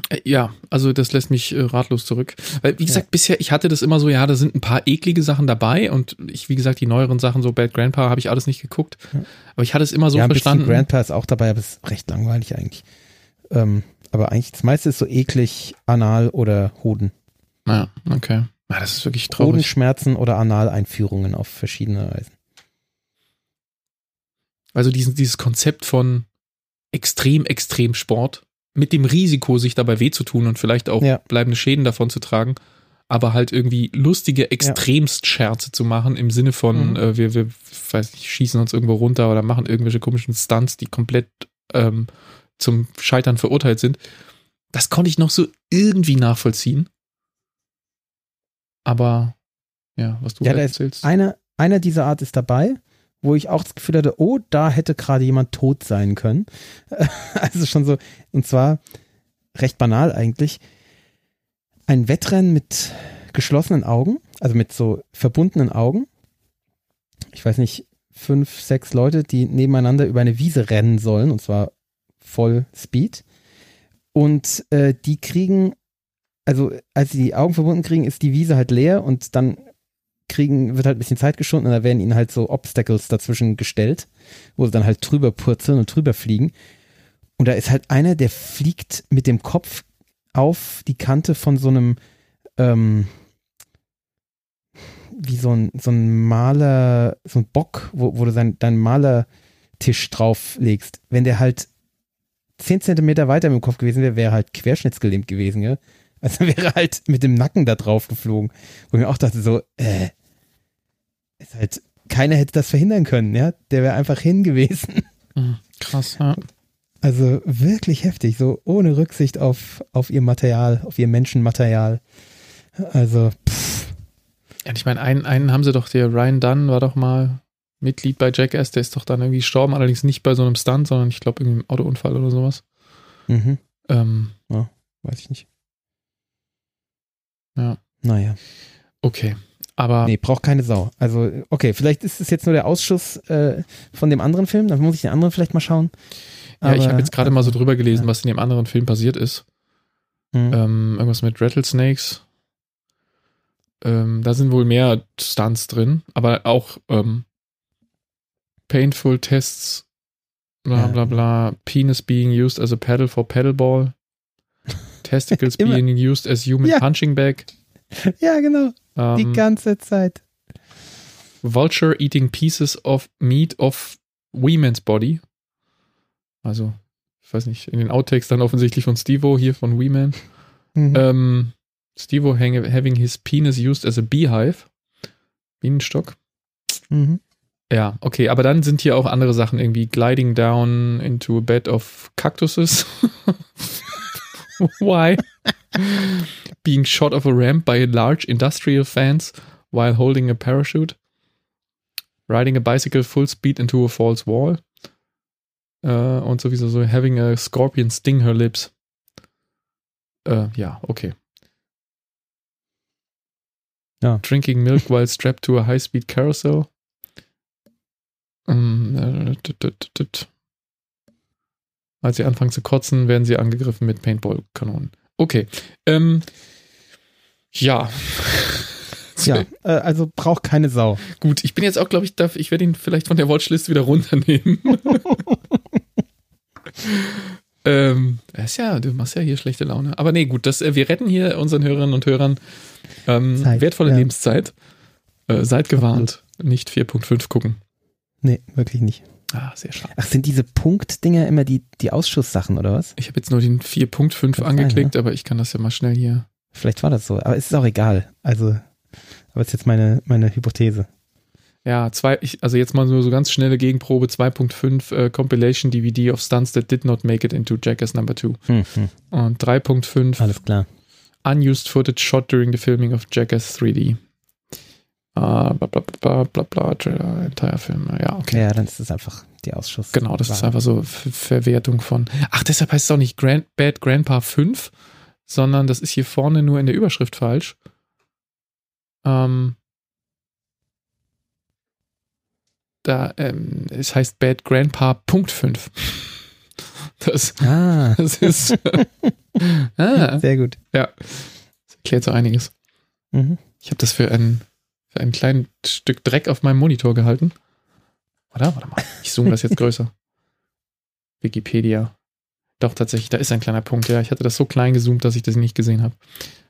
Äh, Ja, also das lässt mich äh, ratlos zurück. Weil, wie gesagt, bisher, ich hatte das immer so, ja, da sind ein paar eklige Sachen dabei und ich, wie gesagt, die neueren Sachen, so Bad Grandpa, habe ich alles nicht geguckt. Ja. Aber ich hatte es immer so ja, ein bisschen verstanden. Grandpa ist auch dabei, aber es ist recht langweilig eigentlich. Ähm, aber eigentlich das meiste ist so eklig, Anal oder Hoden. Ja, okay. Ja, das ist wirklich traurig. Hodenschmerzen oder Analeinführungen auf verschiedene Weisen. Also diesen, dieses Konzept von extrem, extrem Sport mit dem Risiko, sich dabei weh zu tun und vielleicht auch Ja. bleibende Schäden davon zu tragen, aber halt irgendwie lustige Extremst-Scherze zu machen im Sinne von, Mhm. äh, wir, wir, weiß nicht, schießen uns irgendwo runter oder machen irgendwelche komischen Stunts, die komplett ähm, zum Scheitern verurteilt sind. Das konnte ich noch so irgendwie nachvollziehen. Aber ja, was du Ja, da erzählst. Einer, einer dieser Art ist dabei, wo ich auch das Gefühl hatte, oh, da hätte gerade jemand tot sein können. also schon so, und zwar recht banal eigentlich. Ein Wettrennen mit geschlossenen Augen, also mit so verbundenen Augen. Ich weiß nicht, fünf, sechs Leute, die nebeneinander über eine Wiese rennen sollen, und zwar voll Speed. Und äh, die kriegen, also als sie die Augen verbunden kriegen, ist die Wiese halt leer und dann kriegen, wird halt ein bisschen Zeit geschunden und da werden ihnen halt so Obstacles dazwischen gestellt, wo sie dann halt drüber purzeln und drüber fliegen. Und da ist halt einer, der fliegt mit dem Kopf auf die Kante von so einem, ähm, wie so ein, so ein Maler, so ein Bock, wo, wo du sein, deinen Malertisch drauflegst. Wenn der halt 10 Zentimeter weiter mit dem Kopf gewesen wäre, wäre halt querschnittsgelähmt gewesen, gell? Also wäre halt mit dem Nacken da drauf geflogen. Wo ich mir auch dachte, so, äh, ist halt, keiner hätte das verhindern können, ja? Der wäre einfach hin gewesen. Mhm, Krass, ja. Also wirklich heftig, so ohne Rücksicht auf, auf ihr Material, auf ihr Menschenmaterial. Also, pff, Ja, ich meine, einen, einen haben sie doch, der Ryan Dunn war doch mal Mitglied bei Jackass, der ist doch dann irgendwie gestorben, allerdings nicht bei so einem Stunt, sondern ich glaube irgendwie im Autounfall oder sowas. mhm, Ähm, weiß ich nicht. Ja. Naja. okay. Aber Nee, braucht keine Sau. Also, okay, vielleicht ist es jetzt nur der Ausschuss äh, von dem anderen Film, dann muss ich den anderen vielleicht mal schauen. ja, ich Aber- habe jetzt gerade mal so drüber gelesen, ja. was in dem anderen Film passiert ist. Hm. Ähm, irgendwas mit Rattlesnakes. Ähm, da sind wohl mehr Stunts drin, aber auch ähm, Painful Tests, bla bla bla, Penis being used as a paddle for paddleball, Testicles being used as human Ja. punching bag, Ja, genau. Die ähm, ganze Zeit. Vulture eating pieces of meat of Weeman's body. Also, ich weiß nicht, in den Outtakes dann offensichtlich von Stevo, hier von Weeman. Mhm. Ähm, Stevo having his penis used as a beehive. Bienenstock. Mhm. Ja, okay, aber dann sind hier auch andere Sachen, irgendwie gliding down into a bed of cactuses. Why? Being shot off a ramp by large industrial fans while holding a parachute. Riding a bicycle full speed into a false wall. Äh, und sowieso so having a scorpion sting her lips. Äh, ja, okay. Ja. Drinking milk while strapped to a high-speed carousel. Ähm, äh. Als sie anfangen zu kotzen, werden sie angegriffen mit Paintball-Kanonen. Okay. Ähm, ja. Ja, äh, also braucht keine Sau. Gut, ich bin jetzt auch, glaube ich, darf, ich werde ihn vielleicht von der Watchlist wieder runternehmen. ähm, ist ja, du machst ja hier schlechte Laune. Aber nee, gut, das, äh, wir retten hier unseren Hörerinnen und Hörern ähm, Zeit, wertvolle ja. Lebenszeit. Äh, seid gewarnt, nicht 4.5 gucken. Nee, wirklich nicht. Ah, sehr schade. Ach, sind diese Punktdinger immer die, die Ausschusssachen oder was? Ich habe jetzt nur den 4.5 Kann angeklickt, aber ich kann das ja mal schnell hier. Vielleicht war das so, aber es ist auch egal. Also, aber es ist jetzt meine, meine Hypothese. Ja, zwei, ich, also jetzt mal nur so ganz schnelle Gegenprobe 2.5 äh, Compilation DVD of Stunts that did not make it into Jackass Number 2. Hm, hm, Und 3.5 alles klar. unused footage shot during the filming of Jackass 3D. Ah, bla bla bla bla bla, Trailer, entire Film. Ja, okay. Ja, dann ist es einfach die Ausschuss. Genau, das ist einfach so Ver Verwertung von. Ach, deshalb heißt es auch nicht Grand, Bad Grandpa 5, sondern das ist hier vorne nur in der Überschrift falsch. Ähm, da, ähm, es heißt Bad Grandpa Punkt 5. Das, Ah, das ist. ah, sehr gut. ja. Das erklärt so einiges. Mhm. Ich habe das für ein, für ein kleines Stück Dreck auf meinem Monitor gehalten. Oder? Warte mal. Ich zoome das jetzt größer. Wikipedia. Doch, tatsächlich, da ist ein kleiner Punkt. Ja, ich hatte das so klein gezoomt, dass ich das nicht gesehen habe.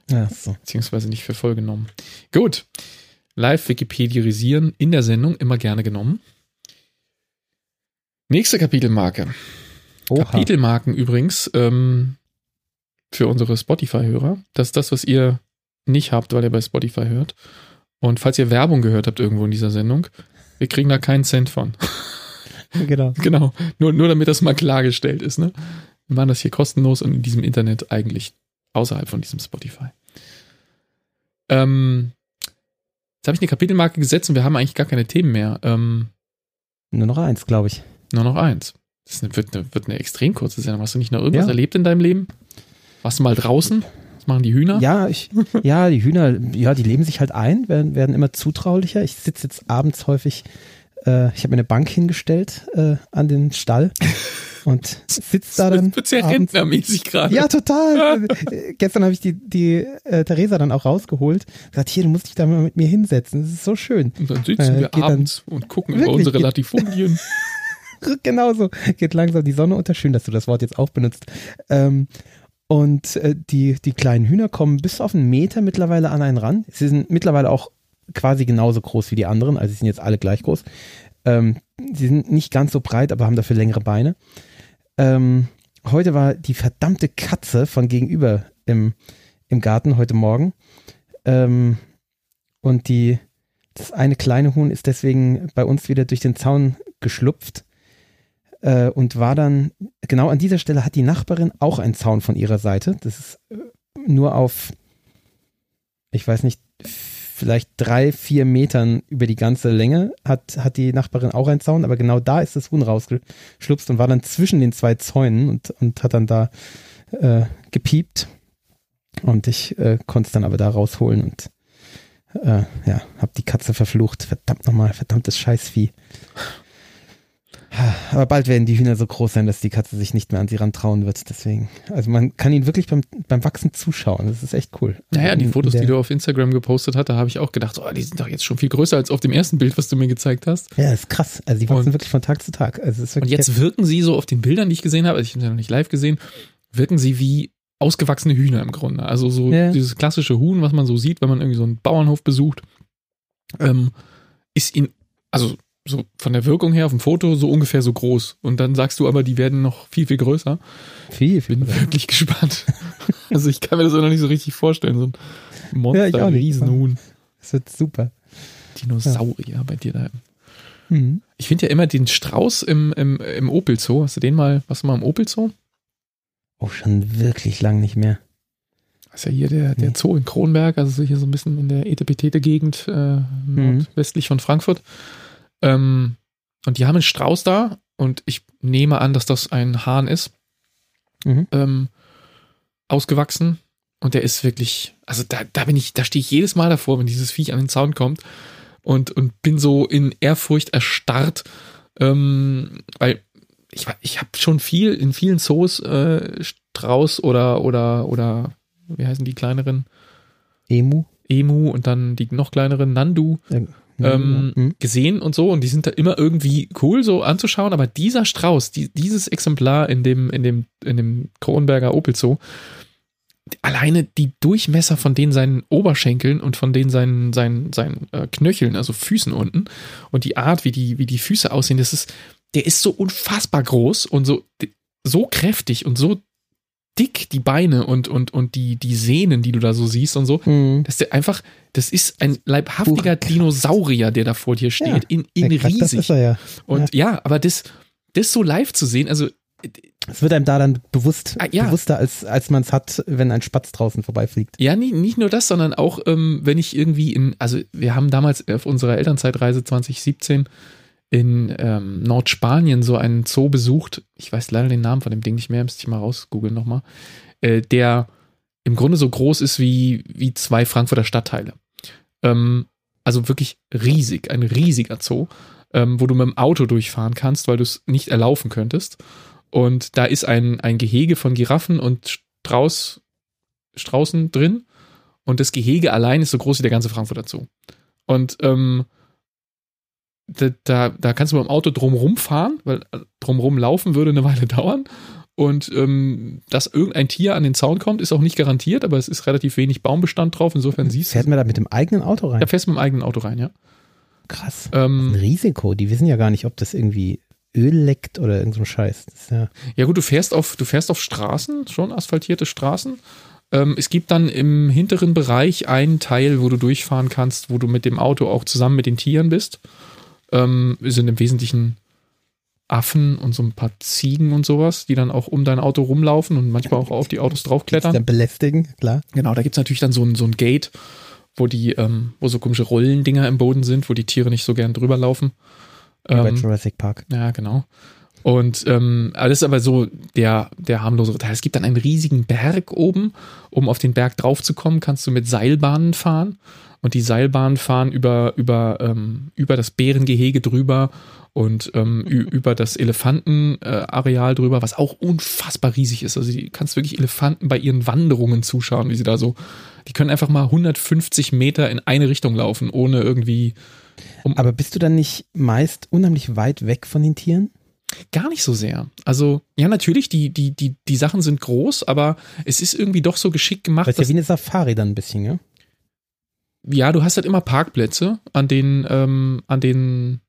Ja, so. Beziehungsweise nicht für voll genommen. Gut. Live Wikipediarisieren in der Sendung immer gerne genommen. Nächste Kapitelmarke. Oha. Kapitelmarken übrigens ähm, für unsere Spotify-Hörer. Das ist das, was ihr nicht habt, weil ihr bei Spotify hört. Und falls ihr Werbung gehört habt irgendwo in dieser Sendung, wir kriegen da keinen Cent von. Genau. genau. Nur, nur damit das mal klargestellt ist. Ne? Wir machen das hier kostenlos und in diesem Internet eigentlich außerhalb von diesem Spotify. Ähm, jetzt habe ich eine Kapitelmarke gesetzt und wir haben eigentlich gar keine Themen mehr. Ähm, Nur noch eins, glaube ich. nur noch eins. Das eine, wird, eine, wird eine extrem kurze Sendung. Hast du nicht noch irgendwas Ja. erlebt in deinem Leben? Warst du mal draußen? Machen die Hühner? Ja, ich, ja, die Hühner, ja, die leben sich halt ein, werden, werden immer zutraulicher. Ich sitze jetzt abends häufig, äh, ich habe mir eine Bank hingestellt äh, an den Stall und sitze da dann. Das wird sehr abends- rentnermäßig gerade. Ja, total. Äh, Gestern habe ich die, die äh, Theresa dann auch rausgeholt. Gesagt, hier, du musst dich da mal mit mir hinsetzen. Das ist so schön. Und dann sitzen Äh, wir geht dann- abends und gucken über Wirklich, unsere geht- Latifolien. Genauso. Geht langsam die Sonne unter. Schön, dass du das Wort jetzt auch benutzt. Ähm, und äh, die, die kleinen Hühner kommen bis auf einen Meter mittlerweile an einen ran. Sie sind mittlerweile auch quasi genauso groß wie die anderen. Also sie sind jetzt alle gleich groß. Ähm, sie sind nicht ganz so breit, aber haben dafür längere Beine. Ähm, heute war die verdammte Katze von gegenüber im, im Garten heute Morgen. Ähm, und die, das eine kleine Huhn ist deswegen bei uns wieder durch den Zaun geschlupft äh, und war dann, genau an dieser Stelle hat die Nachbarin auch einen Zaun von ihrer Seite. Das ist äh, nur auf, ich weiß nicht, vielleicht drei, vier Metern über die ganze Länge hat, hat die Nachbarin auch einen Zaun, aber genau da ist das Huhn rausgeschlupft und war dann zwischen den zwei Zäunen und, und hat dann da äh, gepiept. Und ich äh, konnte es dann aber da rausholen und Äh, ja, hab die Katze verflucht. Verdammt nochmal, verdammtes Scheißvieh. Aber bald werden die Hühner so groß sein, dass die Katze sich nicht mehr an sie rantrauen wird. Deswegen, also man kann ihnen wirklich beim, beim Wachsen zuschauen. Das ist echt cool. Naja, die In- Fotos, die du auf Instagram gepostet hast, da habe ich auch gedacht, oh, die sind doch jetzt schon viel größer als auf dem ersten Bild, was du mir gezeigt hast. Ja, das ist krass. Also die wachsen Und- wirklich von Tag zu Tag. Also ist Und jetzt wirken sie so auf den Bildern, die ich gesehen habe, also ich habe sie noch nicht live gesehen, wirken sie wie ausgewachsene Hühner im Grunde. Also so Ja. dieses klassische Huhn, was man so sieht, wenn man irgendwie so einen Bauernhof besucht, ähm, ist in, also so von der Wirkung her auf dem Foto so ungefähr so groß. Und dann sagst du aber, die werden noch viel, viel größer. viel, viel. Bin größer. wirklich gespannt. also ich kann mir das auch noch nicht so richtig vorstellen. So ein Ja, Monster, auch nicht. Riesenhuhn, Es wird super. Dinosaurier bei dir da. Mhm. Ich finde ja immer den Strauß im, im, im Opel Zoo. Hast du den mal, warst du mal im Opel Zoo? Oh, schon wirklich lang nicht mehr. Das ist ja hier der, der Nee. Zoo in Kronberg, also so hier so ein bisschen in der Etepetete-Gegend äh, nordwestlich von Frankfurt. Ähm, und die haben einen Strauß da und ich nehme an, dass das ein Hahn ist, Mhm. ähm, ausgewachsen. Und der ist wirklich, also da, da bin ich, da stehe ich jedes Mal davor, wenn dieses Viech an den Zaun kommt. Und, und bin so in Ehrfurcht erstarrt, ähm, weil ich, ich habe schon viel in vielen Zoos äh, Strauß oder oder oder wie heißen die kleineren? Emu. Emu und dann die noch kleineren. Nandu. Äh, ähm, mhm. gesehen und so. Und die sind da immer irgendwie cool so anzuschauen, aber dieser Strauß, die, dieses Exemplar in dem in dem in dem Kronberger Opel Zoo, alleine die Durchmesser von den seinen Oberschenkeln und von den seinen seinen seinen äh, Knöcheln, also Füßen unten und die Art, wie die wie die Füße aussehen, das ist der ist so unfassbar groß und so so kräftig und so dick die Beine und und und die die Sehnen, die du da so siehst und so, Mhm. dass der einfach, das ist ein leibhaftiger Kraft. Dinosaurier, der da vor dir steht, Ja, in, in Ja, krass, Das riesig. ist er ja. Und ja. aber das, das so live zu sehen, also Es wird einem da dann bewusst, Ah, ja. bewusster, als, als man es hat, wenn ein Spatz draußen vorbeifliegt. ja, nie, nicht nur das, sondern auch, ähm, wenn ich irgendwie in, also wir haben damals auf unserer Elternzeitreise 2017 in ähm, Nordspanien so einen Zoo besucht. Ich weiß leider den Namen von dem Ding nicht mehr, müsste ich mal rausgoogeln nochmal. Äh, der im Grunde so groß ist wie, wie zwei Frankfurter Stadtteile. Ähm, also wirklich riesig, ein riesiger Zoo, ähm, wo du mit dem Auto durchfahren kannst, weil du es nicht erlaufen könntest. Und da ist ein, ein Gehege von Giraffen und Strauß, Straußen drin. Und das Gehege allein ist so groß wie der ganze Frankfurter Zoo. Und ähm, da, da, da kannst du mit dem Auto drumrum fahren, weil äh, drumrum laufen würde eine Weile dauern. Und ähm, dass irgendein Tier an den Zaun kommt, ist auch nicht garantiert, aber es ist relativ wenig Baumbestand drauf. Insofern siehst Fährt du. man da mit dem eigenen Auto rein? Da fährst du mit dem eigenen Auto rein, ja. Krass. Ein Ähm, Risiko. Die wissen ja gar nicht, ob das irgendwie Öl leckt oder irgend so ein Scheiß. Ja, Ja gut, du fährst auf, du fährst auf Straßen, schon asphaltierte Straßen. Ähm, es gibt dann im hinteren Bereich einen Teil, wo du durchfahren kannst, wo du mit dem Auto auch zusammen mit den Tieren bist. Ähm, es sind im Wesentlichen Affen und so ein paar Ziegen und sowas, die dann auch um dein Auto rumlaufen und manchmal auch auf die Autos draufklettern. dann belästigen, klar. Genau, da gibt's natürlich dann so ein, so ein Gate, wo die, ähm, wo so komische Rollendinger im Boden sind, wo die Tiere nicht so gern drüber laufen. Ähm, Jurassic Park. ja, genau. Und ähm, aber das ist aber so der, der harmlosere Teil. Es gibt dann einen riesigen Berg oben. Um auf den Berg draufzukommen, kannst du mit Seilbahnen fahren. Und die Seilbahnen fahren über, über, ähm, über das Bärengehege drüber und ähm, über das Elefantenareal äh, drüber, was auch unfassbar riesig ist. Also du kannst wirklich Elefanten bei ihren Wanderungen zuschauen, wie sie da so, die können einfach mal 150 Meter in eine Richtung laufen, ohne irgendwie Aber bist du dann nicht meist unheimlich weit weg von den Tieren? Gar nicht so sehr. Also, ja, natürlich, die, die, die, die Sachen sind groß, aber es ist irgendwie doch so geschickt gemacht, Das ist ja wie eine Safari dann ein bisschen, ja? Ja, du hast halt immer Parkplätze an den, ähm, an den,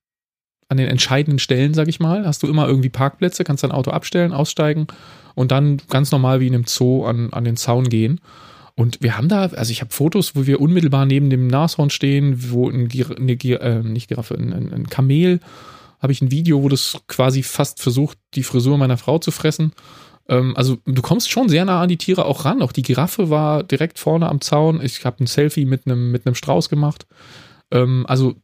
an den entscheidenden Stellen, sag ich mal. Hast du immer irgendwie Parkplätze, kannst dein Auto abstellen, aussteigen und dann ganz normal wie in einem Zoo an, an den Zaun gehen. Und wir haben da, also ich habe Fotos, wo wir unmittelbar neben dem Nashorn stehen, wo ein, Gir eine Gir äh, nicht Giraffe, ein, ein, ein Kamel, habe ich ein Video, wo das quasi fast versucht, die Frisur meiner Frau zu fressen. Ähm, also du kommst schon sehr nah an die Tiere auch ran. Auch die Giraffe war direkt vorne am Zaun. Ich habe ein Selfie mit einem mit einem Strauß gemacht. Ähm, also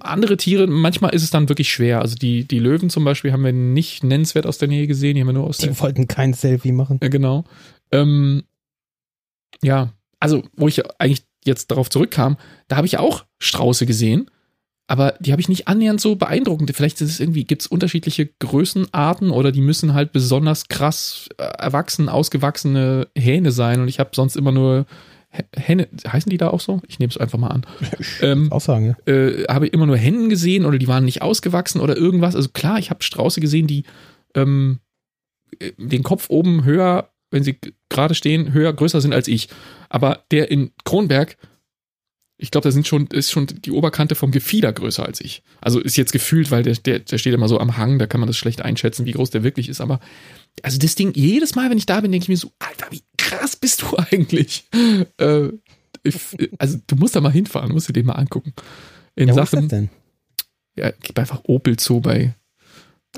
andere Tiere, manchmal ist es dann wirklich schwer. Also die, die Löwen zum Beispiel haben wir nicht nennenswert aus der Nähe gesehen, die haben wir nur aus der Die wollten kein Selfie machen. ja, genau. Ähm, ja, also, wo ich eigentlich jetzt darauf zurückkam, da habe ich auch Strauße gesehen, aber die habe ich nicht annähernd so beeindruckend. Vielleicht ist es irgendwie, gibt es unterschiedliche Größenarten oder die müssen halt besonders krass äh, erwachsen, ausgewachsene Hähne sein und ich habe sonst immer nur Henne, heißen die da auch so? Ich nehme es einfach mal an. Ähm, Aussagen, ja. Äh, habe immer nur Hennen gesehen oder die waren nicht ausgewachsen oder irgendwas. Also klar, ich habe Strauße gesehen, die ähm, äh, den Kopf oben höher, wenn sie gerade stehen, höher, größer sind als ich. Aber der in Kronberg, ich glaube, da sind schon, ist schon die Oberkante vom Gefieder größer als ich. Also ist jetzt gefühlt, weil der, der, der steht immer so am Hang, da kann man das schlecht einschätzen, wie groß der wirklich ist. Aber also das Ding, jedes Mal, wenn ich da bin, denke ich mir so, Alter, wie krass bist du eigentlich? Äh, ich, also du musst da mal hinfahren, musst du den mal angucken. In ja, Sachen, wo ist das denn? Ja, gib einfach Opel zu bei.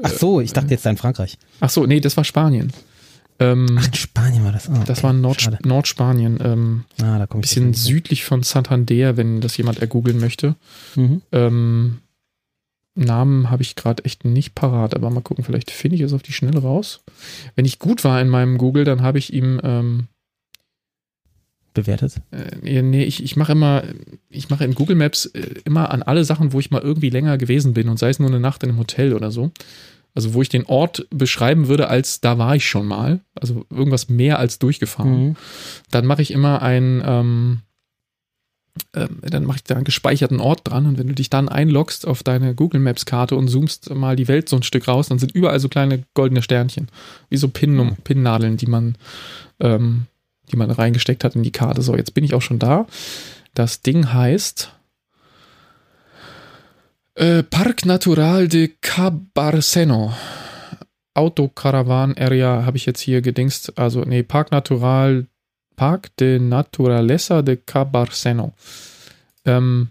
Ach so, ich dachte jetzt in Frankreich. Ach so, nee, das war Spanien. Ähm, Ach, Spanien war das. Oh, das war Nord Nordspanien. Ähm, ah, da komm ich bisschen südlich von Santander, wenn das jemand ergoogeln möchte. Mhm. Ähm, Namen habe ich gerade echt nicht parat, aber mal gucken, vielleicht finde ich es auf die Schnelle raus. Wenn ich gut war in meinem Google, dann habe ich ihm ähm, bewertet? Äh, nee, ich, ich mache immer, ich mache in Google Maps äh, immer an alle Sachen, wo ich mal irgendwie länger gewesen bin und sei es nur eine Nacht in einem Hotel oder so. Also wo ich den Ort beschreiben würde, als da war ich schon mal. Also irgendwas mehr als durchgefahren. Mhm. Dann mache ich immer ein, ähm, ähm, dann mache ich da einen gespeicherten Ort dran und wenn du dich dann einloggst auf deine Google Maps Karte und zoomst mal die Welt so ein Stück raus, dann sind überall so kleine goldene Sternchen, wie so Pin mhm. Pinnnadeln, die man, ähm, die man reingesteckt hat in die Karte. So, jetzt bin ich auch schon da. Das Ding heißt äh, Park Natural de Cabarseno. Autocaravan Area habe ich jetzt hier gedingst. Also, nee, Park Natural Park de Naturaleza de Cabarseno. Ähm,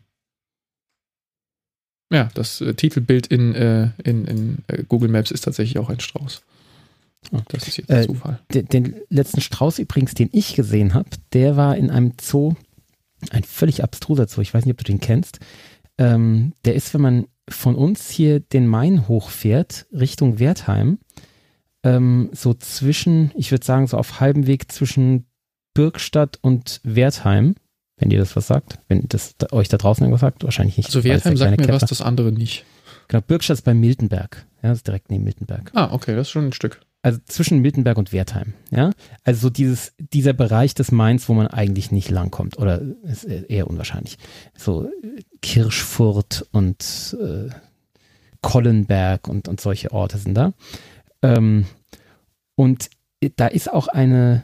ja, das äh, Titelbild in, äh, in, in äh, Google Maps ist tatsächlich auch ein Strauß. Oh, das ist jetzt ein äh, Zufall. Den, den, letzten Strauß übrigens, den ich gesehen habe, der war in einem Zoo, ein völlig abstruser Zoo, ich weiß nicht, ob du den kennst. Ähm, der ist, wenn man von uns hier den Main hochfährt, Richtung Wertheim, ähm, so zwischen, ich würde sagen, so auf halbem Weg zwischen Birkstadt und Wertheim, wenn ihr das was sagt, wenn das da, euch da draußen irgendwas sagt, wahrscheinlich nicht. Also Wertheim sagt mir Kepler. was, das andere nicht. Genau, Birkstadt ist bei Miltenberg. Ja, das ist direkt neben Miltenberg. Ah, okay, das ist schon ein Stück. Also zwischen Miltenberg und Wertheim, ja. Also so dieses, dieser Bereich des Mainz, wo man eigentlich nicht langkommt, oder ist eher unwahrscheinlich. So Kirschfurt und äh, Kollenberg und, und solche Orte sind da. Ähm, und da ist auch eine,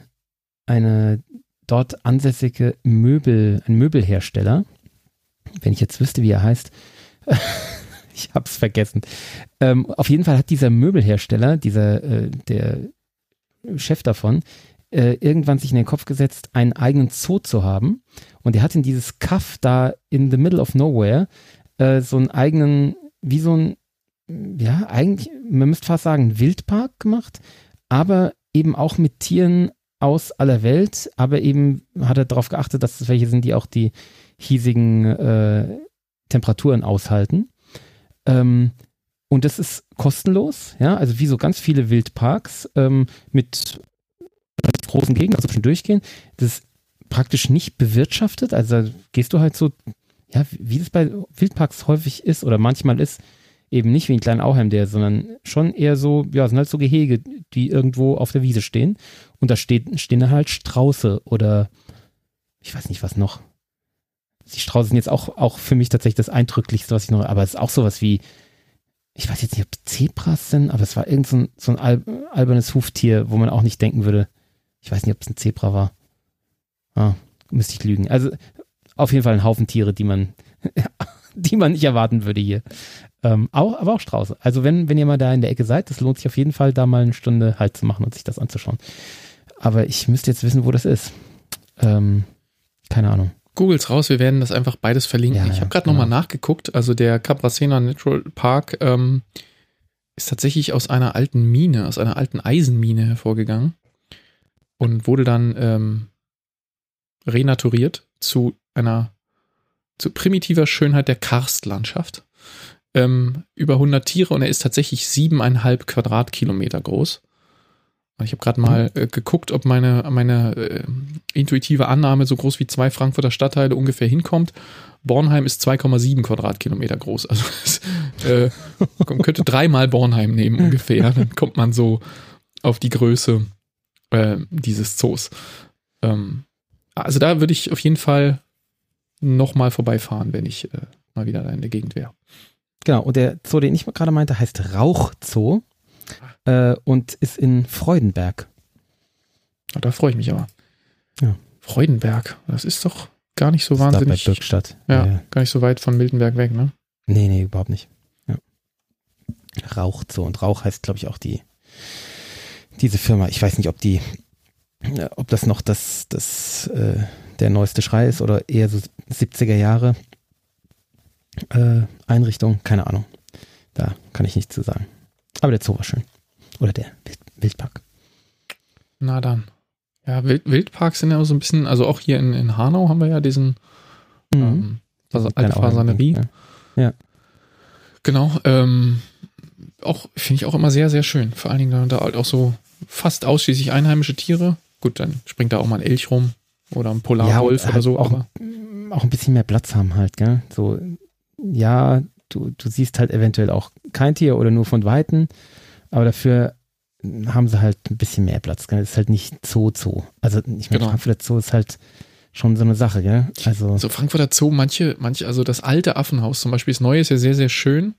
eine dort ansässige Möbel, ein Möbelhersteller, wenn ich jetzt wüsste, wie er heißt, ich hab's vergessen. Ähm, auf jeden Fall hat dieser Möbelhersteller, dieser, äh, der Chef davon, äh, irgendwann sich in den Kopf gesetzt, einen eigenen Zoo zu haben. Und er hat in dieses Kaff da in the middle of nowhere äh, so einen eigenen, wie so ein, ja, eigentlich, man müsste fast sagen, Wildpark gemacht, aber eben auch mit Tieren aus aller Welt, aber eben hat er darauf geachtet, dass es welche sind, die auch die hiesigen äh, Temperaturen aushalten. Ähm, und das ist kostenlos, ja, also wie so ganz viele Wildparks ähm, mit großen Gegenden, also schon durchgehen. Das ist praktisch nicht bewirtschaftet, also gehst du halt so, ja, wie das bei Wildparks häufig ist oder manchmal ist, eben nicht wie ein kleiner Auheim der, sondern schon eher so, ja, sind halt so Gehege, die irgendwo auf der Wiese stehen. Und da steht, stehen dann halt Strauße oder ich weiß nicht was noch. Die Strauße sind jetzt auch, auch für mich tatsächlich das Eindrücklichste, was ich noch, aber es ist auch sowas wie, ich weiß jetzt nicht, ob Zebras sind, aber es war irgend so ein, so ein al albernes Huftier, wo man auch nicht denken würde, ich weiß nicht, ob es ein Zebra war. Ah, müsste ich lügen. Also auf jeden Fall ein Haufen Tiere, die man, die man nicht erwarten würde hier. Ähm, auch, aber auch Strauße. Also wenn, wenn ihr mal da in der Ecke seid, das lohnt sich auf jeden Fall, da mal eine Stunde halt zu machen und sich das anzuschauen. Aber ich müsste jetzt wissen, wo das ist. Ähm, keine Ahnung. Googles raus, wir werden das einfach beides verlinken. Ja, ich habe gerade genau. nochmal nachgeguckt. Also der Cabracena Natural Park ähm, ist tatsächlich aus einer alten Mine, aus einer alten Eisenmine hervorgegangen und wurde dann ähm, renaturiert zu einer zu primitiver Schönheit der Karstlandschaft ähm, über 100 Tiere und er ist tatsächlich siebeneinhalb Quadratkilometer groß. Ich habe gerade mal äh, geguckt, ob meine, meine äh, intuitive Annahme so groß wie zwei Frankfurter Stadtteile ungefähr hinkommt. Bornheim ist 2,7 Quadratkilometer groß. Also äh, man könnte dreimal Bornheim nehmen ungefähr. Dann kommt man so auf die Größe äh, dieses Zoos. Ähm, also da würde ich auf jeden Fall nochmal vorbeifahren, wenn ich äh, mal wieder da in der Gegend wäre. Genau, und der Zoo, den ich gerade meinte, heißt Rauchzoo äh, und ist in Freudenberg. Ah, da freue ich mich aber. Ja. Freudenberg, das ist doch gar nicht so Das ist da wahnsinnig. Bei Birkstadt. Ja, ja. gar nicht so weit von Miltenberg weg, ne? Nee, nee, überhaupt nicht. Ja. Rauchzoo. Und Rauch heißt, glaube ich, auch die, diese Firma. Ich weiß nicht, ob die, äh, ob das noch das, das, äh, der neueste Schrei ist oder eher so 70er Jahre äh, Einrichtung. Keine Ahnung. Da kann ich nichts zu sagen. Aber der Zoo war schön. Oder der Wild, Wildpark. Na dann. Ja, Wild, Wildparks sind ja so ein bisschen, also auch hier in, in Hanau haben wir ja diesen ähm, also. Ja. Genau. Ähm, auch finde ich auch immer sehr, sehr schön. Vor allen Dingen da halt auch so fast ausschließlich einheimische Tiere. Gut, dann springt da auch mal ein Elch rum oder ein Polarwolf Ja, und oder so. halt auch- auch ein bisschen mehr Platz haben halt, gell? So, ja, du, du siehst halt eventuell auch kein Tier oder nur von Weitem, aber dafür haben sie halt ein bisschen mehr Platz, gell? Das ist halt nicht Zoo Zoo. Also ich meine, Genau. Frankfurter Zoo ist halt schon so eine Sache, gell? Also, So Frankfurter Zoo, manche, manche, also das alte Affenhaus zum Beispiel, das neue ist ja sehr, sehr schön.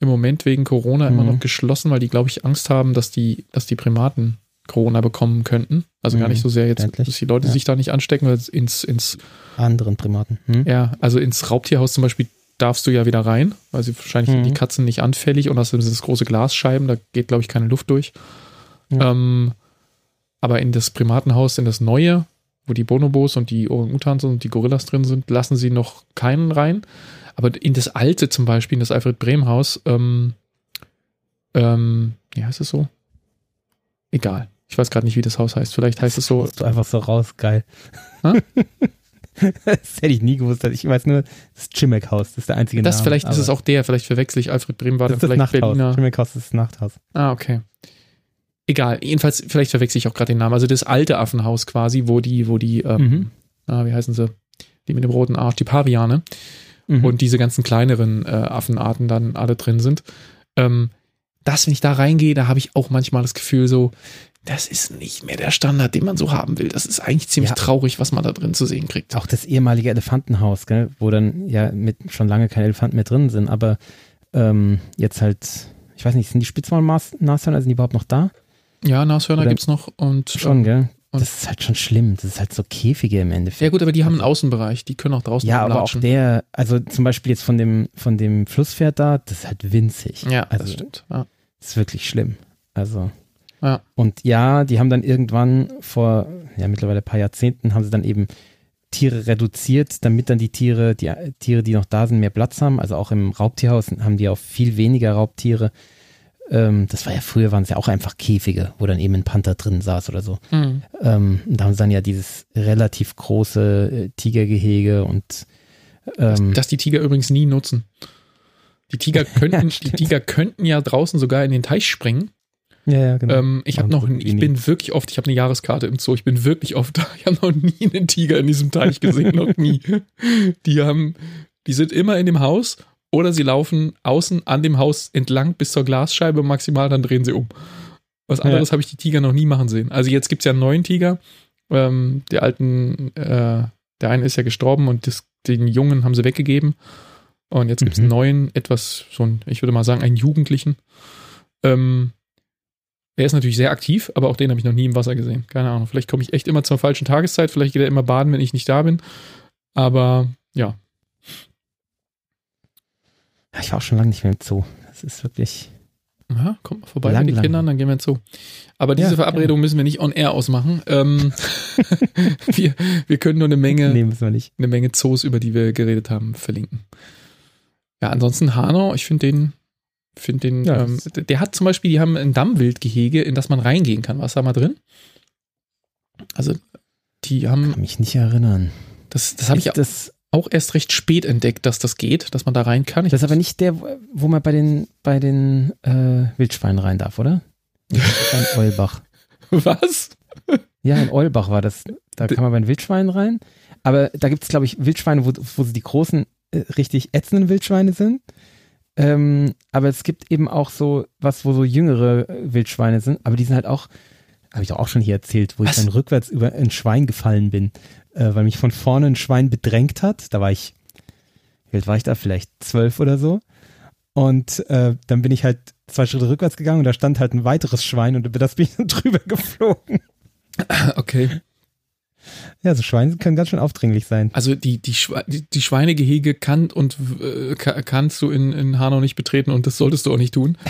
Im Moment wegen Corona immer Mhm. noch geschlossen, weil die, glaube ich, Angst haben, dass die, dass die Primaten Corona bekommen könnten. Also gar Mhm, nicht so sehr jetzt, verständlich. dass die Leute Ja. sich da nicht anstecken, weil es ins, ins, anderen Primaten. Hm? ja, also ins Raubtierhaus zum Beispiel darfst du ja wieder rein, weil sie wahrscheinlich sind Mhm. die Katzen nicht anfällig und außerdem sind es große Glasscheiben, da geht, glaube ich, keine Luft durch. Ja. Ähm, aber in das Primatenhaus, in das neue, wo die Bonobos und die Orang-Utans und die Gorillas drin sind, lassen sie noch keinen rein. Aber in das alte zum Beispiel, in das Alfred Brehm Haus, ähm, ähm, wie heißt es so? Egal. Ich weiß gerade nicht, wie das Haus heißt. Vielleicht heißt es so, du einfach so raus, geil. Das hätte ich nie gewusst. Ich weiß nur, das Chimek-Haus, das ist der einzige das Name. vielleicht ist es auch der, vielleicht verwechsel ich Alfred Brehm, war das dann das vielleicht Nachthaus. Berliner. Chimek-Haus ist das Nachthaus. Ah, okay. Egal, jedenfalls, vielleicht verwechsel ich auch gerade den Namen. Also das alte Affenhaus quasi, wo die, wo die, ähm, Mhm. ah, wie heißen sie? Die mit dem roten Arsch, die Paviane. Mhm. und diese ganzen kleineren äh, Affenarten dann alle drin sind. Ähm, das, wenn ich da reingehe, da habe ich auch manchmal das Gefühl so, das ist nicht mehr der Standard, den man so haben will. Das ist eigentlich ziemlich Ja. traurig, was man da drin zu sehen kriegt. auch das ehemalige Elefantenhaus, gell, wo dann ja mit schon lange keine Elefanten mehr drin sind, aber ähm, jetzt halt, ich weiß nicht, sind die Spitzmaulnashörner, sind die überhaupt noch da? Ja, Nashörner Oder- gibt's noch und Schon, gell? und- Das ist halt schon schlimm. Das ist halt so Käfige im Endeffekt. ja gut, aber die haben einen Außenbereich, die können auch draußen Ja, aber auch der, also zum Beispiel jetzt von dem, von dem Flusspferd da, das ist halt winzig. Ja, also das stimmt. Ja. das ist wirklich schlimm. Also. Ja. Und ja, die haben dann irgendwann vor, ja, mittlerweile ein paar Jahrzehnten haben sie dann eben Tiere reduziert, damit dann die Tiere, die Tiere, die noch da sind, mehr Platz haben. Also auch im Raubtierhaus haben die auch viel weniger Raubtiere. Ähm, das war ja früher, waren es ja auch einfach Käfige, wo dann eben ein Panther drin saß oder so. Mhm. Ähm, und da haben sie dann ja dieses relativ große äh, Tigergehege und ähm, Dass die Tiger übrigens nie nutzen. Die Tiger könnten, die stimmt. Tiger könnten ja draußen sogar in den Teich springen. Ja, ja, genau. Ähm, ich habe noch, ich irgendwie bin wirklich oft, ich habe eine Jahreskarte im Zoo, ich bin wirklich oft da. Ich habe noch nie einen Tiger in diesem Teich gesehen, noch nie. Die haben, die sind immer in dem Haus oder sie laufen außen an dem Haus entlang bis zur Glasscheibe maximal, dann drehen sie um. Was anderes habe ich die Tiger noch nie machen sehen. Also jetzt gibt's ja einen neuen Tiger. Ähm, der alten, äh, der eine ist ja gestorben und das, den Jungen haben sie weggegeben. Und jetzt gibt's Mhm. einen neuen, etwas, so ein, ich würde mal sagen, einen Jugendlichen. Ähm, der ist natürlich sehr aktiv, aber auch den habe ich noch nie im Wasser gesehen. Keine Ahnung. Vielleicht komme ich echt immer zur falschen Tageszeit. Vielleicht geht er immer baden, wenn ich nicht da bin. Aber ja, Ja, ich war auch schon lange nicht mehr im Zoo. Das ist wirklich. ja kommt mal vorbei Lang, mit den. Kindern, dann gehen wir ins Zoo. Aber diese Ja, Verabredung müssen wir nicht on air ausmachen. Ähm, wir, wir können nur eine Menge, Nee, müssen wir nicht. eine Menge Zoos, über die wir geredet haben, verlinken. Ja, ansonsten Hanau, ich finde den, finde den, Ja, ähm, der hat zum Beispiel, die haben ein Dammwildgehege, in das man reingehen kann. Warst du da mal drin? Also, die haben, Kann mich nicht erinnern. das, das habe ich Ist das, auch erst recht spät entdeckt, dass das geht, dass man da rein kann. Ich, das ist aber nicht der, wo man bei den, bei den äh, Wildschweinen rein darf, oder? Das ist ein Eulbach. Was? Ja, in Eulbach war das. Da kann man bei den Wildschweinen rein. Aber da gibt es, glaube ich, Wildschweine, wo, wo sie die großen, äh, richtig ätzenden Wildschweine sind. Ähm, aber es gibt eben auch so was, wo so jüngere äh, Wildschweine sind. Aber die sind halt auch, habe ich doch auch schon hier erzählt, wo Was? ich dann rückwärts über ein Schwein gefallen bin, äh, weil mich von vorne ein Schwein bedrängt hat. Da war ich, wie alt war ich da? Vielleicht zwölf oder so. Und äh, dann bin ich halt zwei Schritte rückwärts gegangen und da stand halt ein weiteres Schwein und über das bin ich dann drüber geflogen. Okay. Ja, so Schweine können ganz schön aufdringlich sein. Also die, die, Schwe die, die Schweinegehege kann und äh, ka- kannst du in, in Hanau nicht betreten und das solltest du auch nicht tun.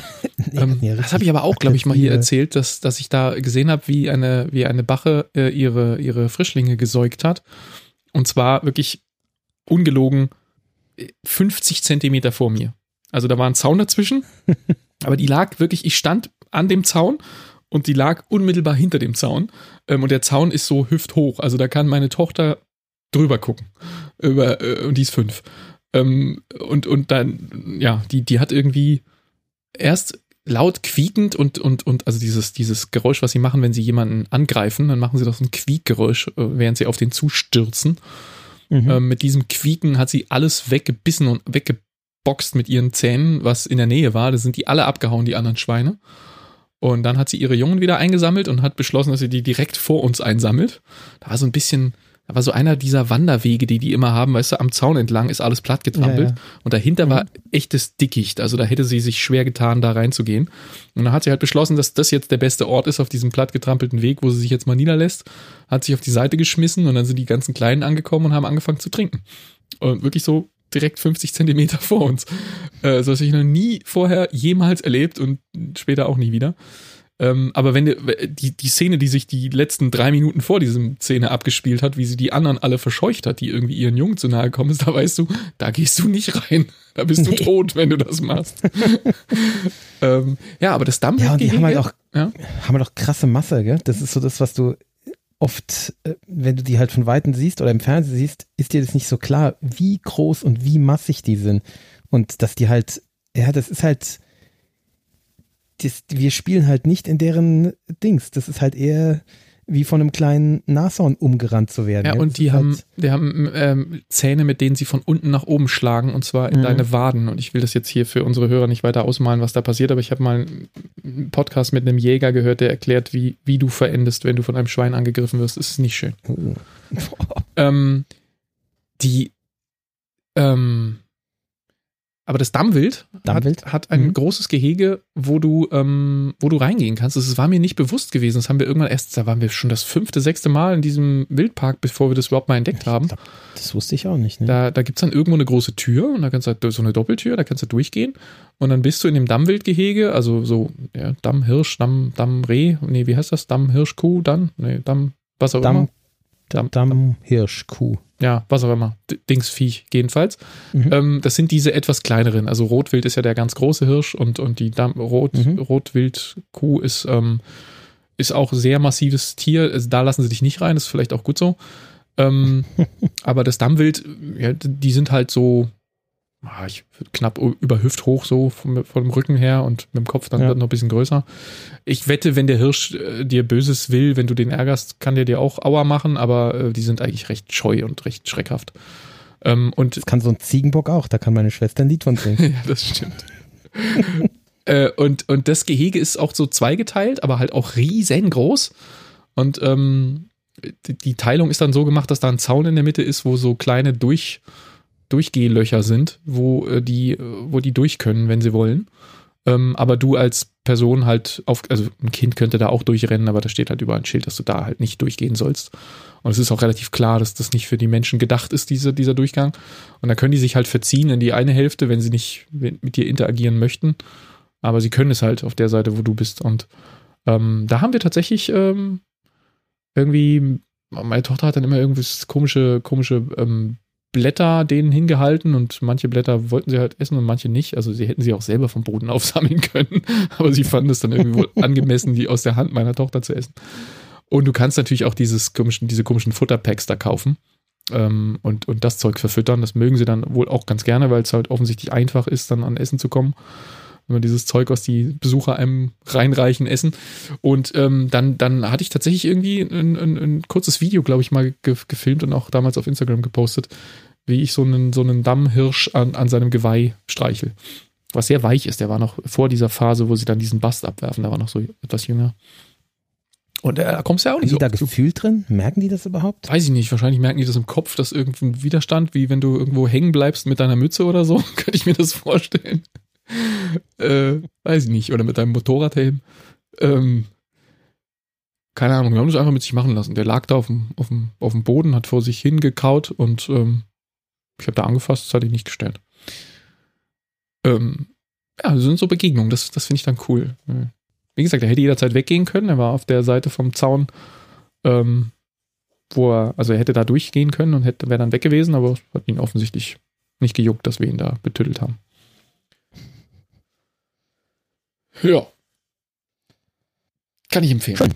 Nee, Ähm, ja, das habe ich aber auch, glaube ich, mal hier erzählt, dass, dass ich da gesehen habe, wie eine, wie eine Bache äh, ihre, ihre Frischlinge gesäugt hat. Und zwar wirklich ungelogen äh, 50 Zentimeter vor mir. Also da war ein Zaun dazwischen, aber die lag wirklich, ich stand an dem Zaun und die lag unmittelbar hinter dem Zaun. Ähm, und der Zaun ist so hüfthoch. Also da kann meine Tochter drüber gucken. Über, äh, und die ist fünf. Ähm, und, und dann, ja, die, die hat irgendwie erst laut quiekend und, und, und, also dieses, dieses Geräusch, was sie machen, wenn sie jemanden angreifen, dann machen sie doch so ein Quiekgeräusch, äh, während sie auf den zustürzen. Mhm. Ähm, mit diesem Quieken hat sie alles weggebissen und weggeboxt mit ihren Zähnen, was in der Nähe war. Da sind die alle abgehauen, die anderen Schweine. Und dann hat sie ihre Jungen wieder eingesammelt und hat beschlossen, dass sie die direkt vor uns einsammelt. Da war so ein bisschen, da war so einer dieser Wanderwege, die die immer haben, weißt du, am Zaun entlang ist alles platt getrampelt. Ja, ja. Und dahinter war echtes Dickicht. Also da hätte sie sich schwer getan, da reinzugehen. Und dann hat sie halt beschlossen, dass das jetzt der beste Ort ist auf diesem platt getrampelten Weg, wo sie sich jetzt mal niederlässt. Hat sich auf die Seite geschmissen und dann sind die ganzen Kleinen angekommen und haben angefangen zu trinken. Und wirklich so direkt 50 Zentimeter vor uns. Äh, so was ich noch nie vorher jemals erlebt und später auch nie wieder. Ähm, aber wenn du- die, die Szene, die sich die letzten drei Minuten vor diesem Szene abgespielt hat, wie sie die anderen alle verscheucht hat, die irgendwie ihren Jungen zu nahe kommen, ist, da weißt du, da gehst du nicht rein. Da bist du Nee. tot, wenn du das machst. ähm, ja, aber das Dampf. Ja, und die haben halt auch, Ja. haben halt auch krasse Masse, gell? Das ist so das, was du oft, äh, wenn du die halt von Weitem siehst oder im Fernsehen siehst, ist dir das nicht so klar, wie groß und wie massig die sind. Und dass die halt, ja, das ist halt, das, wir spielen halt nicht in deren Dings. Das ist halt eher wie von einem kleinen Nashorn umgerannt zu werden. Ja, und die haben, halt, die haben ähm, Zähne, mit denen sie von unten nach oben schlagen, und zwar in Mhm. deine Waden. Und ich will das jetzt hier für unsere Hörer nicht weiter ausmalen, was da passiert, aber ich habe mal einen Podcast mit einem Jäger gehört, der erklärt, wie, wie du verendest, wenn du von einem Schwein angegriffen wirst. Das ist nicht schön. Ähm, die, ähm, aber das Dammwild, Dammwild? Hat, hat ein Mhm. großes Gehege, wo du, ähm, wo du reingehen kannst. Das war mir nicht bewusst gewesen. Das haben wir irgendwann erst, da waren wir schon das fünfte, sechste Mal in diesem Wildpark, bevor wir das überhaupt mal entdeckt haben. das wusste ich auch nicht. Ne? Da, da gibt es dann irgendwo eine große Tür und da kannst du halt so eine Doppeltür, da kannst du durchgehen und dann bist du in dem Dammwildgehege, also so ja, Dammhirsch, Damm, Dammreh, nee, wie heißt das? Dammhirschkuh, dann? Nee, Damm, was auch immer. Damm, Damm, Hirsch, Kuh. Ja, was auch immer. D Dingsviech, jedenfalls. Mhm. Ähm, das sind diese etwas kleineren. Also Rotwild ist ja der ganz große Hirsch und, und die Damm Rot, Mhm. Rotwildkuh ist, ähm, ist auch sehr massives Tier. Also da lassen sie dich nicht rein, ist vielleicht auch gut so. Ähm, aber das Dammwild, ja, die sind halt so ich, knapp über hüfthoch so vom, vom Rücken her und mit dem Kopf dann Ja. noch ein bisschen größer. Ich wette, wenn der Hirsch äh, dir Böses will, wenn du den ärgerst, kann der dir auch Aua machen, aber äh, die sind eigentlich recht scheu und recht schreckhaft. Ähm, und Das kann so ein Ziegenbock auch, da kann meine Schwester ein Lied von singen. ja, das stimmt. äh, und, und das Gehege ist auch so zweigeteilt, aber halt auch riesengroß. Und ähm, die, die Teilung ist dann so gemacht, dass da ein Zaun in der Mitte ist, wo so kleine Durch, Durchgehlöcher sind, wo äh, die, äh, wo die durch können, wenn sie wollen. Ähm, aber du als Person halt auf, also ein Kind könnte da auch durchrennen, aber da steht halt überall ein Schild, dass du da halt nicht durchgehen sollst. Und es ist auch relativ klar, dass das nicht für die Menschen gedacht ist, diese, dieser Durchgang. Und da können die sich halt verziehen in die eine Hälfte, wenn sie nicht mit dir interagieren möchten. Aber sie können es halt auf der Seite, wo du bist. Und ähm, da haben wir tatsächlich ähm, irgendwie, meine Tochter hat dann immer irgendwie komische, komische ähm, Blätter denen hingehalten und manche Blätter wollten sie halt essen und manche nicht. Also sie hätten sie auch selber vom Boden aufsammeln können, aber sie fanden es dann irgendwie wohl angemessen, die aus der Hand meiner Tochter zu essen. Und du kannst natürlich auch dieses komischen, diese komischen Futterpacks da kaufen ähm, und, und das Zeug verfüttern. Das mögen sie dann wohl auch ganz gerne, weil es halt offensichtlich einfach ist, dann an Essen zu kommen. Immer dieses Zeug, was die Besucher einem reinreichen, essen. Und ähm, dann, dann hatte ich tatsächlich irgendwie ein, ein, ein kurzes Video, glaube ich, mal ge gefilmt und auch damals auf Instagram gepostet, wie ich so einen, so einen Dammhirsch an, an seinem Geweih streichel. Was sehr weich ist. Der war noch vor dieser Phase, wo sie dann diesen Bast abwerfen. Da war noch so etwas jünger. Und äh, da kommst du ja auch nicht Haben die so. da Gefühl drin? Merken die das überhaupt? Weiß ich nicht, wahrscheinlich merken die das im Kopf, dass irgendein Widerstand, wie wenn du irgendwo hängen bleibst mit deiner Mütze oder so, könnte ich mir das vorstellen. äh, weiß ich nicht, oder mit deinem Motorradhelm. Ähm, keine Ahnung, wir haben das einfach mit sich machen lassen. Der lag da auf dem, auf dem, auf dem Boden, hat vor sich hingekaut und ähm, ich habe da angefasst, das hatte ich nicht gestellt. Ähm, ja, das sind so Begegnungen, das, das finde ich dann cool. Wie gesagt, er hätte jederzeit weggehen können, er war auf der Seite vom Zaun, ähm, wo er, also er hätte da durchgehen können und wäre dann weg gewesen, aber hat ihn offensichtlich nicht gejuckt, dass wir ihn da betüttelt haben. Ja. Kann ich empfehlen.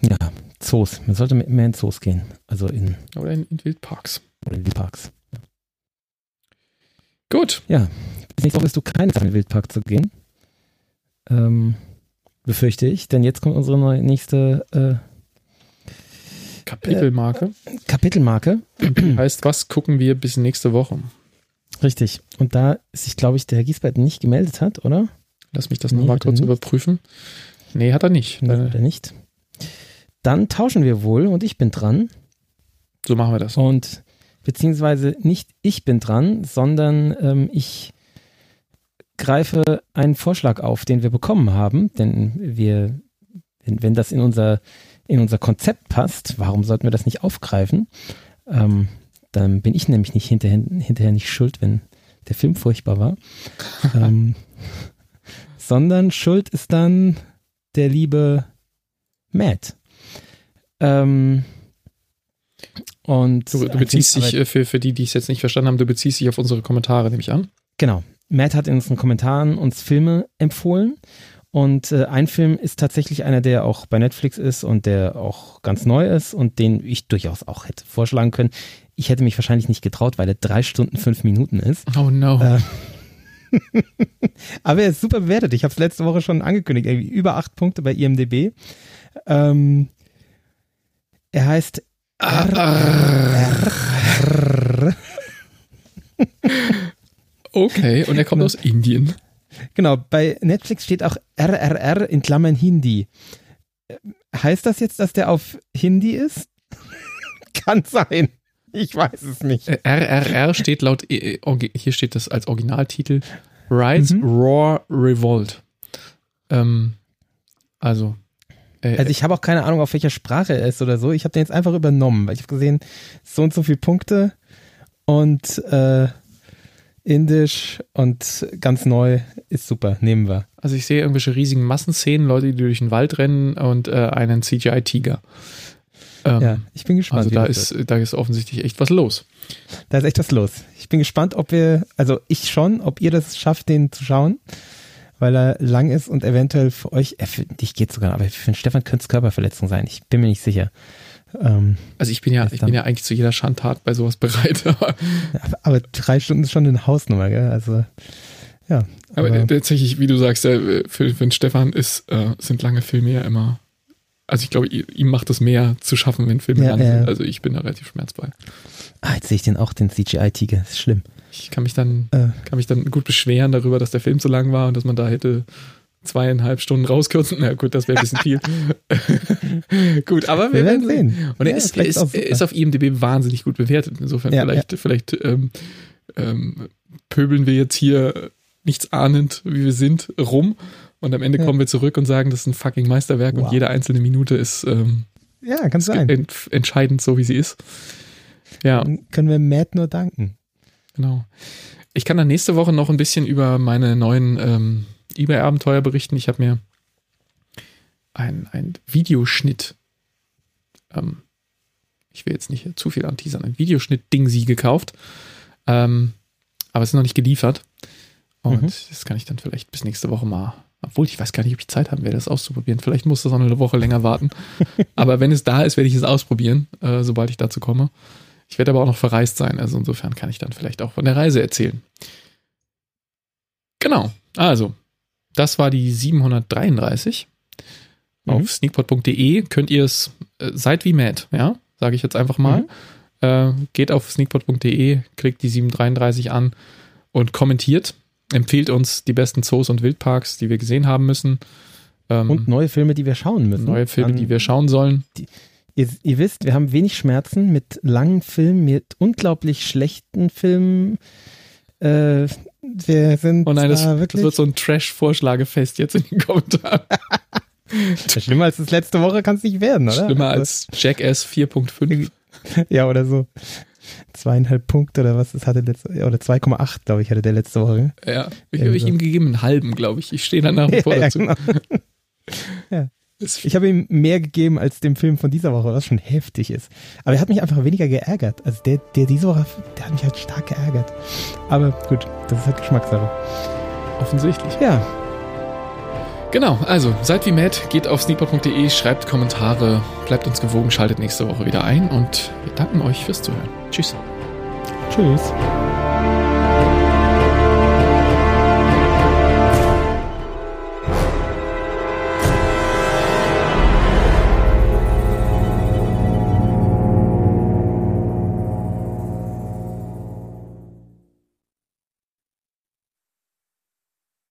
Ja, Zoos. Man sollte mehr in Zoos gehen. Also in, Oder in, in Wildparks. oder in die Parks. Gut. Bis nächste Woche wirst du keine Zeit in den Wildpark zu gehen. Ähm, befürchte ich. Denn jetzt kommt unsere neue, nächste äh, Kapitelmarke. Kapitelmarke. heißt, was gucken wir bis nächste Woche? Richtig. Und da sich, glaube ich, der Herr Giesbert nicht gemeldet hat, oder? Lass mich das Nee, nochmal hat er kurz überprüfen. Nee, hat er nicht. Nee, Äh, oder nicht. Dann tauschen wir wohl und ich bin dran. so machen wir das. Und beziehungsweise nicht ich bin dran, sondern ähm, ich greife einen Vorschlag auf, den wir bekommen haben, denn wir, wenn, wenn das in unser, in unser Konzept passt, warum sollten wir das nicht aufgreifen? Ähm, dann bin ich nämlich nicht hinterher, hinterher nicht schuld, wenn der Film furchtbar war. ähm, sondern schuld ist dann der liebe Matt. Ähm, und Du, du beziehst dich, äh, für, für die, die es jetzt nicht verstanden haben, du beziehst dich auf unsere Kommentare, nehme ich an. Genau. Matt hat in unseren Kommentaren uns Filme empfohlen. Und äh, ein Film ist tatsächlich einer, der auch bei Netflix ist und der auch ganz neu ist und den ich durchaus auch hätte vorschlagen können. Ich hätte mich wahrscheinlich nicht getraut, weil er drei Stunden, fünf Minuten ist. Oh no. Äh, Aber er ist super bewertet. Ich habe es letzte Woche schon angekündigt. Irgendwie über acht Punkte bei IMDb. Ähm, er heißt RRR. Okay, und er kommt Genau. aus Indien. Genau, bei Netflix steht auch RRR in Klammern Hindi. Äh, Heißt das jetzt, dass der auf Hindi ist? Kann sein. Ich weiß es nicht. Äh, RRR steht laut, äh, orgi- hier steht das als Originaltitel, Rise, Mhm. Roar, Revolt. Ähm, also, äh, Also ich habe auch keine Ahnung, auf welcher Sprache er ist oder so. Ich habe den jetzt einfach übernommen, weil ich habe gesehen, so und so viele Punkte und äh, Indisch und ganz neu ist super. Nehmen wir. also ich sehe irgendwelche riesigen Massenszenen, Leute, die durch den Wald rennen und äh, einen CGI-Tiger. Ähm, Ja, ich bin gespannt. also da ist, da ist offensichtlich echt was los. Da ist echt was los. Ich bin gespannt, ob wir, also ich schon, ob ihr das schafft, den zu schauen, weil er lang ist und eventuell für euch, äh, für dich geht sogar, aber für den Stefan könnte es Körperverletzung sein. Ich bin mir nicht sicher. Ähm, Also ich bin ja, ich bin ja eigentlich zu jeder Schandtat bei sowas bereit. aber aber, drei Stunden ist schon eine Hausnummer, gell? Also, ja. aber Aber, tatsächlich, wie du sagst, äh, für, für den Stefan ist, äh, sind lange Filme ja immer. Also ich glaube, ihm macht es mehr zu schaffen, wenn Filme Ja, lang ja. sind. Also ich bin da relativ schmerzfrei. ah, jetzt sehe ich den auch, den CGI-Tiger. Ist schlimm. Ich kann mich dann, Äh, kann mich dann gut beschweren darüber, dass der Film zu lang war und dass man da hätte zweieinhalb Stunden rauskürzen. Na gut, das wäre ein bisschen viel. gut, aber wir, wir werden sehen. sehen. Und er Ja, ist, er ist, super. ist auf IMDb wahnsinnig gut bewertet. Insofern Ja, vielleicht, vielleicht ähm, ähm, pöbeln wir jetzt hier nichts ahnend, wie wir sind, rum. Und am Ende Ja. kommen wir zurück und sagen, das ist ein fucking Meisterwerk und Wow. jede einzelne Minute ist ähm, Ja, kann sein. ent entscheidend, so wie sie ist. Ja, Dann können wir Matt nur danken. genau. Ich kann dann nächste Woche noch ein bisschen über meine neuen ähm, eBay-Abenteuer berichten. Ich habe mir ein, ein Videoschnitt, ähm, ich will jetzt nicht zu viel anteasern, ein Videoschnitt-Ding-Sie gekauft. Ähm, aber es ist noch nicht geliefert. Und Mhm. das kann ich dann vielleicht bis nächste Woche mal, obwohl ich weiß gar nicht, ob ich Zeit haben werde, das auszuprobieren. Vielleicht muss das auch eine Woche länger warten. aber wenn es da ist, werde ich es ausprobieren, äh, sobald ich dazu komme. Ich werde aber auch noch verreist sein, also insofern kann ich dann vielleicht auch von der Reise erzählen. Genau, also das war die 733. Mhm. Auf sneakpot.de könnt ihr es, äh, seid wie mad, ja, sage ich jetzt einfach mal. Mhm. Äh, geht auf sneakpot.de, klickt die 733 an und kommentiert. Empfehlt uns die besten Zoos und Wildparks, die wir gesehen haben müssen. Ähm, Und neue Filme, die wir schauen müssen. neue Filme, An- die wir schauen sollen. Ihr, ihr wisst, wir haben wenig Schmerzen mit langen Filmen, mit unglaublich schlechten Filmen. Äh, wir sind Oh nein, das, da das wirklich wird so ein Trash-Vorschlagefest jetzt in den Kommentaren. schlimmer als das letzte Woche kann es nicht werden, oder? Schlimmer Also, als Jackass 4.5. ja oder so zweieinhalb Punkte oder was das hatte letzte oder 2,8 glaube ich hatte der letzte Woche. Ja, ich Ja, habe ich so. ihm gegeben einen halben, glaube ich. Ich stehe da nach wie vor Ja, ja, dazu. genau. Das- Ich habe ihm mehr gegeben als dem Film von dieser Woche, was schon heftig ist. Aber er hat mich einfach weniger geärgert. Also der, der diese Woche, der hat mich halt stark geärgert. Aber gut, das ist halt Geschmackssache. Offensichtlich. Ja, Genau, also seid wie mad, geht auf sneakpot.de, schreibt Kommentare, bleibt uns gewogen, schaltet nächste Woche wieder ein und wir danken euch fürs Zuhören. Tschüss. Tschüss.